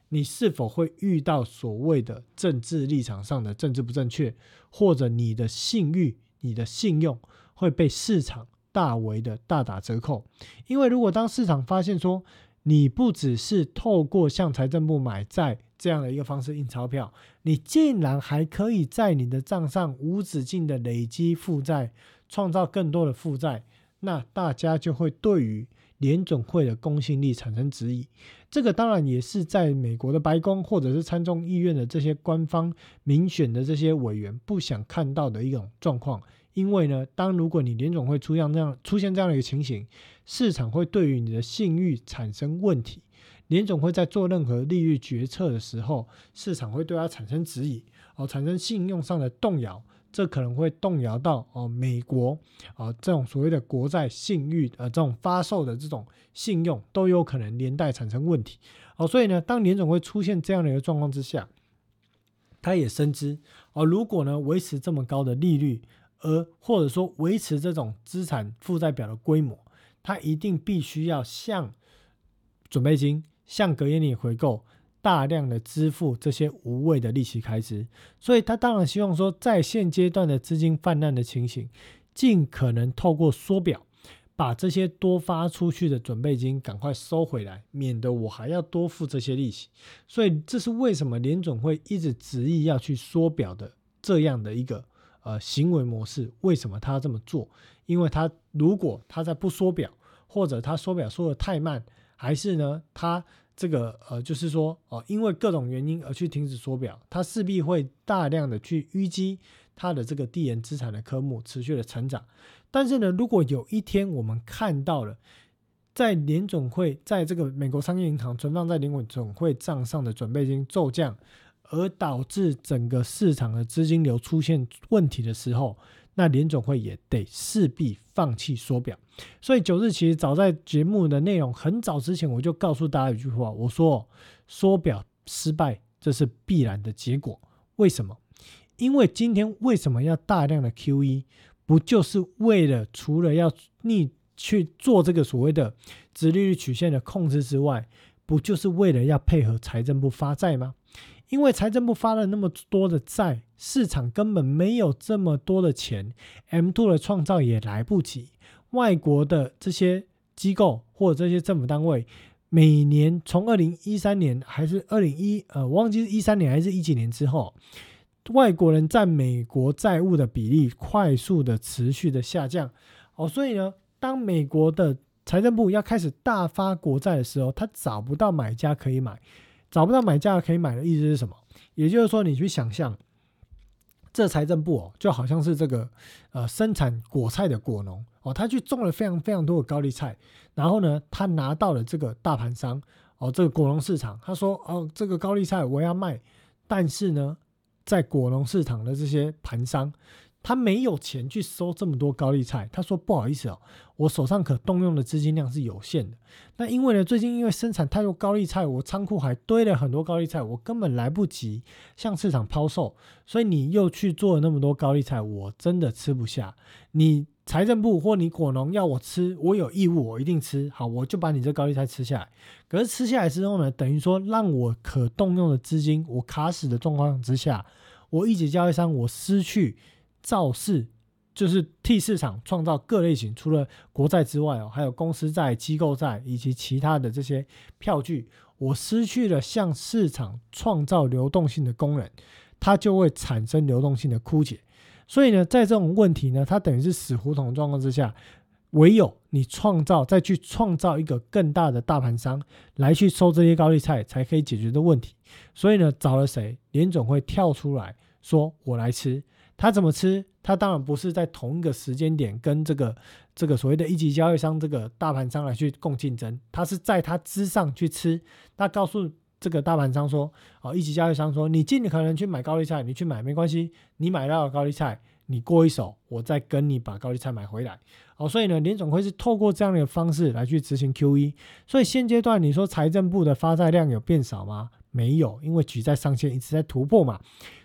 你是否会遇到所谓的政治立场上的政治不正确，或者你的信誉、你的信用会被市场大为的大打折扣？因为如果当市场发现说你不只是透过向财政部买债，这样的一个方式印钞票，你竟然还可以在你的账上无止境的累积负债，创造更多的负债，那大家就会对于联总会的公信力产生质疑。这个当然也是在美国的白宫或者是参众议院的这些官方民选的这些委员不想看到的一种状况。因为呢，当如果你联总会出现这样出现这样的一个情形，市场会对于你的信誉产生问题。联总会在做任何利率决策的时候，市场会对它产生质疑，哦，产生信用上的动摇，这可能会动摇到哦美国啊这种所谓的国债信誉呃这种发售的这种信用都有可能连带产生问题，哦，所以呢，当联总会出现这样的一个状况之下，他也深知哦，如果呢维持这么高的利率，而或者说维持这种资产负债表的规模，他一定必须要向准备金。向隔夜里回购，大量的支付这些无谓的利息开支，所以他当然希望说，在现阶段的资金泛滥的情形，尽可能透过缩表，把这些多发出去的准备金赶快收回来，免得我还要多付这些利息。所以这是为什么联总会一直执意要去缩表的这样的一个呃行为模式。为什么他要这么做？因为他如果他在不缩表，或者他缩表缩的太慢。还是呢，它这个呃，就是说哦，因为各种原因而去停止缩表，它势必会大量的去淤积它的这个递延资产的科目持续的成长。但是呢，如果有一天我们看到了在联总会在这个美国商业银行存放在联总会账上的准备金骤降，而导致整个市场的资金流出现问题的时候，那联总会也得势必放弃缩表，所以九日其实早在节目的内容很早之前，我就告诉大家一句话，我说缩表失败这是必然的结果。为什么？因为今天为什么要大量的 QE，不就是为了除了要逆去做这个所谓的直利率曲线的控制之外，不就是为了要配合财政部发债吗？因为财政部发了那么多的债，市场根本没有这么多的钱，M two 的创造也来不及。外国的这些机构或者这些政府单位，每年从二零一三年还是二零一呃，我忘记是一三年还是一几年之后，外国人占美国债务的比例快速的持续的下降。哦，所以呢，当美国的财政部要开始大发国债的时候，他找不到买家可以买。找不到买家可以买的意思是什么？也就是说，你去想象，这财政部哦，就好像是这个呃生产果菜的果农哦，他去种了非常非常多的高丽菜，然后呢，他拿到了这个大盘商哦，这个果农市场，他说哦，这个高丽菜我要卖，但是呢，在果农市场的这些盘商。他没有钱去收这么多高丽菜，他说不好意思哦，我手上可动用的资金量是有限的。那因为呢，最近因为生产太多高丽菜，我仓库还堆了很多高丽菜，我根本来不及向市场抛售，所以你又去做了那么多高丽菜，我真的吃不下。你财政部或你果农要我吃，我有义务，我一定吃。好，我就把你这高丽菜吃下来。可是吃下来之后呢，等于说让我可动用的资金我卡死的状况之下，我一级交易商我失去。造势就是替市场创造各类型，除了国债之外哦，还有公司债、机构债以及其他的这些票据。我失去了向市场创造流动性的功能，它就会产生流动性的枯竭。所以呢，在这种问题呢，它等于是死胡同状况之下，唯有你创造再去创造一个更大的大盘商来去收这些高利菜，才可以解决的问题。所以呢，找了谁？联总会跳出来说：“我来吃。”他怎么吃？他当然不是在同一个时间点跟这个这个所谓的一级交易商这个大盘商来去共竞争，他是在他之上去吃。它告诉这个大盘商说：“哦，一级交易商说，你尽可能去买高丽菜，你去买没关系，你买到高丽菜。”你过一手，我再跟你把高丽菜买回来。哦，所以呢，联总会是透过这样的方式来去执行 QE。所以现阶段你说财政部的发债量有变少吗？没有，因为举债上限一直在突破嘛。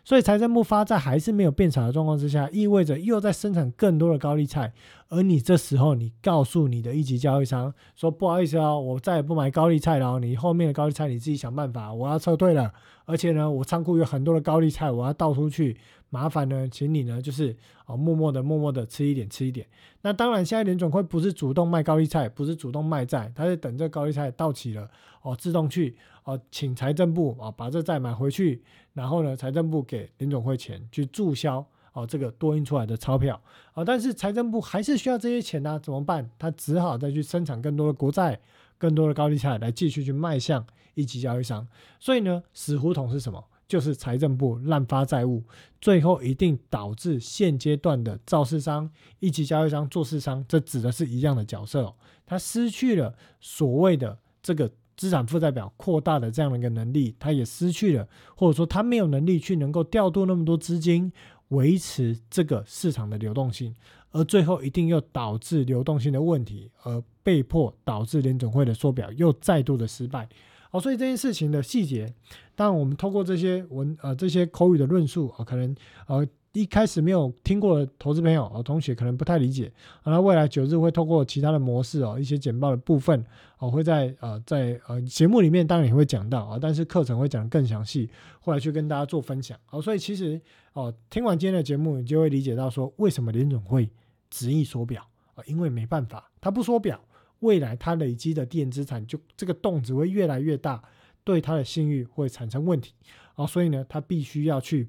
所以财政部发债还是没有变少的状况之下，意味着又在生产更多的高利菜。而你这时候你告诉你的一级交易商说：“不好意思哦，我再也不买高利菜了。你后面的高利菜你自己想办法，我要撤退了。而且呢，我仓库有很多的高利菜，我要倒出去。”麻烦呢，请你呢，就是哦，默默的、默默的吃一点，吃一点。那当然，现在联总会不是主动卖高利菜，不是主动卖债，他是等这高利菜到期了哦，自动去哦，请财政部啊把这债买回去，然后呢，财政部给联总会钱去注销哦这个多印出来的钞票啊。但是财政部还是需要这些钱呢，怎么办？他只好再去生产更多的国债、更多的高利贷来继续去卖向一级交易商。所以呢，死胡同是什么？就是财政部滥发债务，最后一定导致现阶段的造市商、一级交易商、做市商，这指的是一样的角色哦。他失去了所谓的这个资产负债表扩大的这样的一个能力，他也失去了，或者说他没有能力去能够调度那么多资金，维持这个市场的流动性，而最后一定又导致流动性的问题，而被迫导致联总会的缩表又再度的失败。好，所以这件事情的细节，当然我们透过这些文呃这些口语的论述啊，可能呃一开始没有听过的投资朋友啊同学可能不太理解，那未来九日会透过其他的模式哦，一些简报的部分哦会在呃在呃节目里面当然也会讲到啊，但是课程会讲更详细，后来去跟大家做分享。好，所以其实哦听完今天的节目，你就会理解到说为什么联总会执意缩表啊，因为没办法，他不缩表。未来它累积的电资产就这个洞只会越来越大，对它的信誉会产生问题，哦，所以呢，它必须要去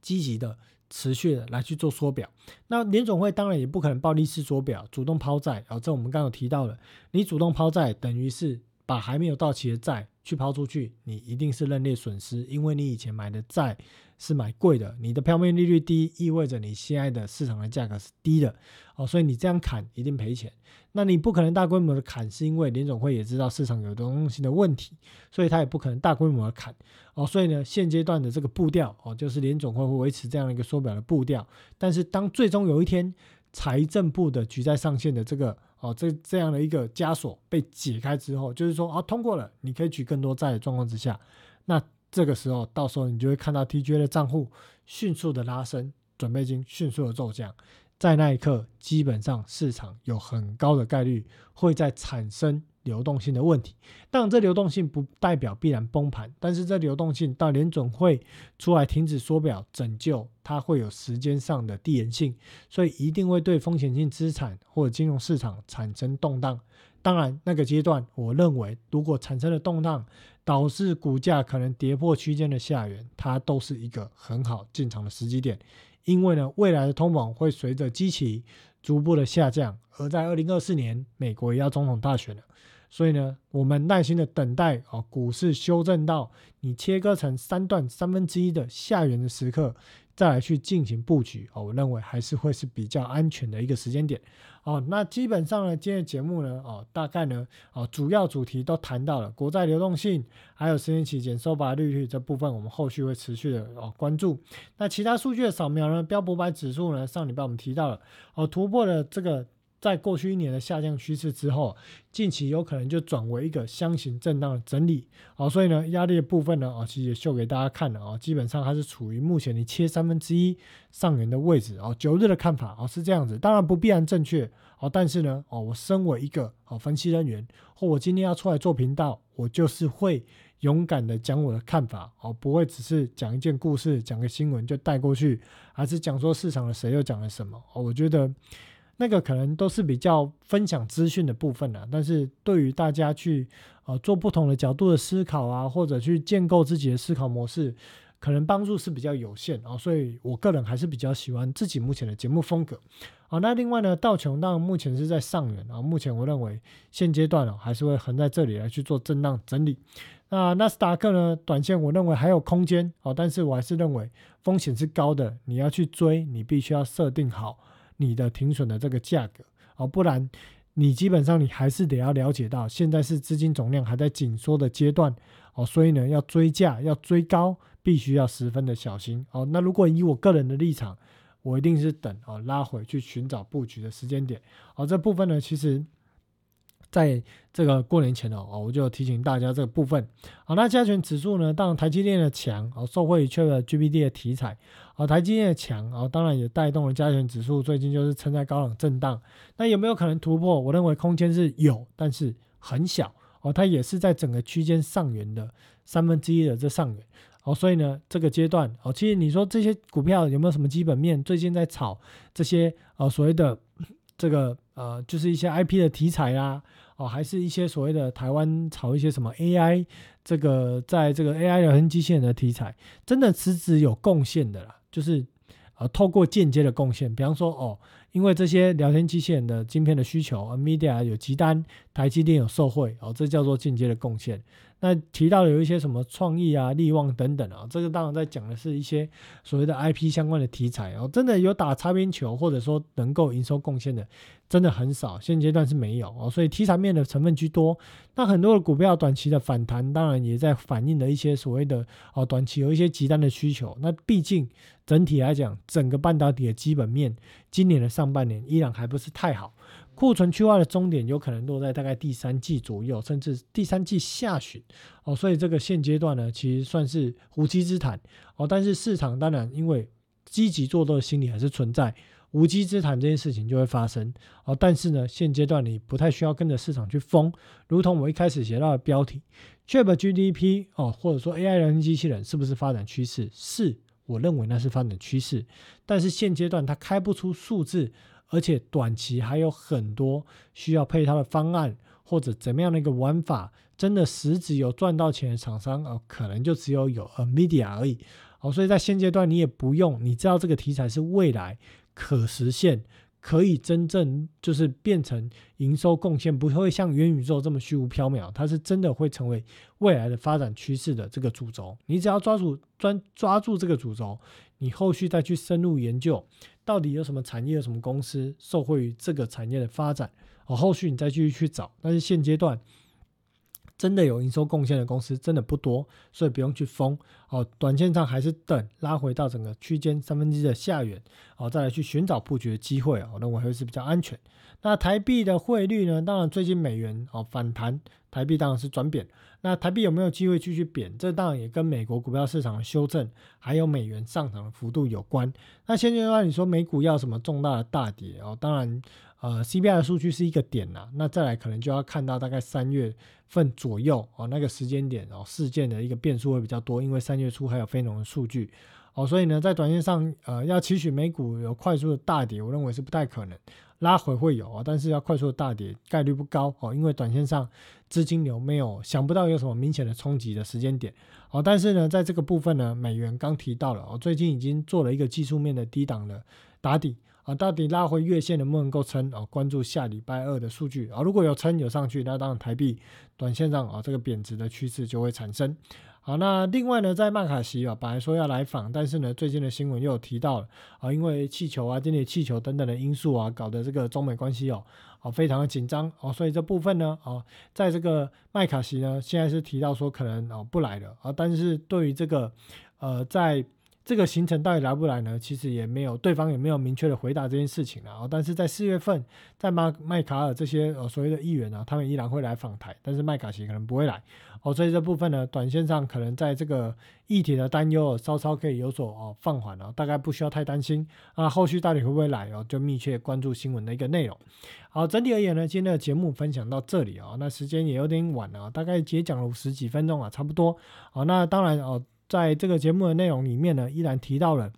积极的、持续的来去做缩表。那联总会当然也不可能暴力式缩表，主动抛债。啊这我们刚刚有提到了，你主动抛债等于是把还没有到期的债去抛出去，你一定是认列损失，因为你以前买的债。是买贵的，你的票面利率低，意味着你现在的市场的价格是低的哦，所以你这样砍一定赔钱。那你不可能大规模的砍，是因为联总会也知道市场有东西的问题，所以他也不可能大规模的砍哦。所以呢，现阶段的这个步调哦，就是联总会会维持这样的一个缩表的步调。但是当最终有一天财政部的举债上限的这个哦这这样的一个枷锁被解开之后，就是说啊通过了，你可以举更多债的状况之下，那。这个时候，到时候你就会看到 TGA 的账户迅速的拉升，准备金迅速的骤降，在那一刻，基本上市场有很高的概率会在产生流动性的问题。但，这流动性不代表必然崩盘，但是这流动性到联总会出来停止缩表拯救，它会有时间上的递延性，所以一定会对风险性资产或金融市场产生动荡。当然，那个阶段，我认为如果产生了动荡，导致股价可能跌破区间的下缘，它都是一个很好进场的时机点。因为呢，未来的通膨会随着机器逐步的下降，而在二零二四年，美国也要总统大选了，所以呢，我们耐心的等待啊，股市修正到你切割成三段三分之一的下缘的时刻。再来去进行布局哦，我认为还是会是比较安全的一个时间点哦。那基本上呢，今天的节目呢，哦，大概呢，哦，主要主题都谈到了国债流动性，还有十年期减收拔利率这部分，我们后续会持续的哦关注。那其他数据的扫描呢，标普百指数呢，上礼拜我们提到了哦，突破了这个。在过去一年的下降趋势之后，近期有可能就转为一个箱型震荡的整理，好，所以呢，压力的部分呢，啊，其实也秀给大家看了啊，基本上它是处于目前你切三分之一上缘的位置啊，九日的看法啊是这样子，当然不必然正确，哦，但是呢，哦，我身为一个哦分析人员，或我今天要出来做频道，我就是会勇敢的讲我的看法，哦，不会只是讲一件故事，讲个新闻就带过去，还是讲说市场的谁又讲了什么，哦，我觉得。那个可能都是比较分享资讯的部分了，但是对于大家去呃做不同的角度的思考啊，或者去建构自己的思考模式，可能帮助是比较有限啊，所以我个人还是比较喜欢自己目前的节目风格。好，那另外呢，道琼当然目前是在上缘啊，目前我认为现阶段哦还是会横在这里来去做震荡整理。那纳斯达克呢，短线我认为还有空间哦，但是我还是认为风险是高的，你要去追，你必须要设定好你的停损的这个价格哦，不然你基本上你还是得要了解到，现在是资金总量还在紧缩的阶段哦，所以呢，要追价要追高，必须要十分的小心哦。那如果以我个人的立场，我一定是等哦拉回去寻找布局的时间点哦，这部分呢，其实。在这个过年前哦，哦，我就提醒大家这个部分。好，那加权指数呢，当然台积电的强哦，受惠于了 GPD 的题材，哦，台积电的强哦，当然也带动了加权指数最近就是撑在高冷震荡。那有没有可能突破？我认为空间是有，但是很小哦，它也是在整个区间上缘的三分之一的这上缘哦，所以呢，这个阶段哦，其实你说这些股票有没有什么基本面？最近在炒这些呃所谓的这个呃，就是一些 IP 的题材啦。哦，还是一些所谓的台湾炒一些什么 AI，这个在这个 AI 聊天机器人的题材，真的实质有贡献的啦，就是呃透过间接的贡献，比方说哦，因为这些聊天机器人的晶片的需求，Media 有急单，台积电有受惠，哦，这叫做间接的贡献。那提到有一些什么创意啊、利旺等等啊，这个当然在讲的是一些所谓的 IP 相关的题材哦，真的有打擦边球或者说能够营收贡献的，真的很少，现阶段是没有哦，所以题材面的成分居多。那很多的股票短期的反弹，当然也在反映了一些所谓的哦短期有一些极端的需求。那毕竟整体来讲，整个半导体的基本面，今年的上半年依然还不是太好。库存去化的终点有可能落在大概第三季左右，甚至第三季下旬哦，所以这个现阶段呢，其实算是无稽之谈哦。但是市场当然因为积极做多的心理还是存在，无稽之谈这件事情就会发生哦。但是呢，现阶段你不太需要跟着市场去疯，如同我一开始写到的标题，Chip GDP 哦，或者说 AI 人机器人是不是发展趋势？是，我认为那是发展趋势，但是现阶段它开不出数字。而且短期还有很多需要配套的方案，或者怎么样的一个玩法，真的实质有赚到钱的厂商哦，可能就只有有 Media 而已哦。所以在现阶段，你也不用，你知道这个题材是未来可实现，可以真正就是变成营收贡献，不会像元宇宙这么虚无缥缈，它是真的会成为未来的发展趋势的这个主轴。你只要抓住专抓住这个主轴，你后续再去深入研究。到底有什么产业、有什么公司受惠于这个产业的发展？哦，后续你再继续去找。但是现阶段真的有营收贡献的公司真的不多，所以不用去封。哦，短线上还是等拉回到整个区间三分之一的下缘，哦，再来去寻找布局的机会。我认为还是比较安全。那台币的汇率呢？当然最近美元哦反弹，台币当然是转贬。那台币有没有机会继续贬？这当然也跟美国股票市场的修正，还有美元上涨的幅度有关。那现阶段你说美股要什么重大的大跌哦？当然，呃，CPI 的数据是一个点呐。那再来可能就要看到大概三月份左右哦，那个时间点哦，事件的一个变数会比较多，因为三月初还有非农的数据哦，所以呢，在短线上呃要期许美股有快速的大跌，我认为是不太可能。拉回会有啊，但是要快速的大跌概率不高哦，因为短线上资金流没有想不到有什么明显的冲击的时间点哦。但是呢，在这个部分呢，美元刚提到了哦，最近已经做了一个技术面的低档的打底啊，到底拉回月线能不能够撑哦？关注下礼拜二的数据啊，如果有撑有上去，那当然台币短线上啊这个贬值的趋势就会产生。好，那另外呢，在麦卡锡啊，本来说要来访，但是呢，最近的新闻又有提到了啊，因为气球啊、电力气球等等的因素啊，搞得这个中美关系哦，哦非常的紧张哦，所以这部分呢，哦，在这个麦卡锡呢，现在是提到说可能哦不来了啊，但是对于这个呃在。这个行程到底来不来呢？其实也没有，对方也没有明确的回答这件事情啊。但是在四月份，在麦麦卡尔这些呃所谓的议员啊，他们依然会来访台，但是麦卡锡可能不会来哦。所以这部分呢，短线上可能在这个议题的担忧稍稍可以有所哦放缓了，大概不需要太担心啊。后续到底会不会来哦，就密切关注新闻的一个内容。好，整体而言呢，今天的节目分享到这里哦，那时间也有点晚了，大概也讲了五十几分钟啊，差不多。好，那当然哦。在这个节目的内容里面呢，依然提到了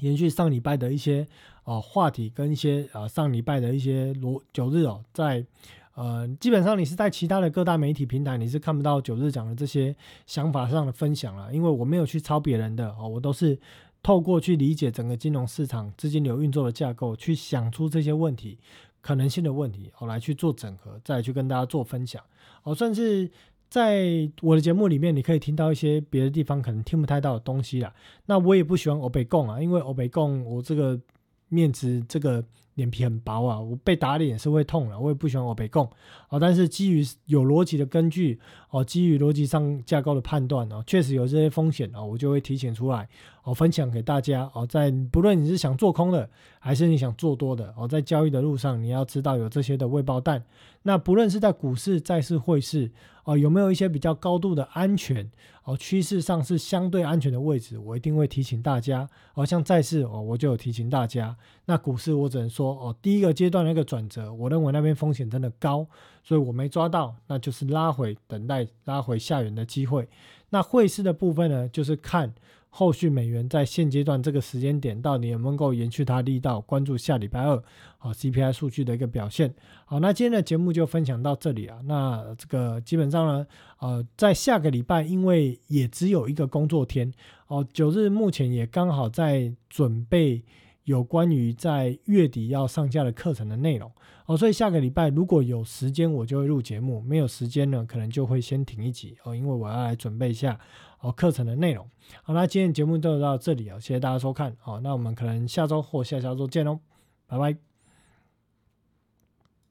延续上礼拜的一些呃话题跟一些呃上礼拜的一些罗九日哦，在呃基本上你是在其他的各大媒体平台你是看不到九日讲的这些想法上的分享了，因为我没有去抄别人的哦，我都是透过去理解整个金融市场资金流运作的架构，去想出这些问题可能性的问题，哦来去做整合，再去跟大家做分享哦，算是。在我的节目里面，你可以听到一些别的地方可能听不太到的东西啦。那我也不喜欢欧北贡啊，因为欧北贡我这个面子这个。脸皮很薄啊，我被打脸是会痛的，我也不喜欢我被供啊。但是基于有逻辑的根据哦，基于逻辑上架构的判断哦，确实有这些风险哦，我就会提醒出来哦，分享给大家哦。在不论你是想做空的，还是你想做多的哦，在交易的路上，你要知道有这些的未爆弹。那不论是在股市、债市、汇市哦，有没有一些比较高度的安全哦，趋势上是相对安全的位置，我一定会提醒大家哦。像债市哦，我就有提醒大家。那股市我只能说哦，第一个阶段那个转折，我认为那边风险真的高，所以我没抓到，那就是拉回等待拉回下缘的机会。那汇市的部分呢，就是看。后续美元在现阶段这个时间点到底能不能够延续它力道？关注下礼拜二啊 CPI 数据的一个表现。好，那今天的节目就分享到这里啊。那这个基本上呢，呃，在下个礼拜，因为也只有一个工作天哦，九日目前也刚好在准备有关于在月底要上架的课程的内容哦，所以下个礼拜如果有时间，我就会录节目；没有时间呢，可能就会先停一集哦，因为我要来准备一下。哦，课程的内容。好，那今天节目就到这里啊，谢谢大家收看。好，那我们可能下周或下下周见喽，拜拜。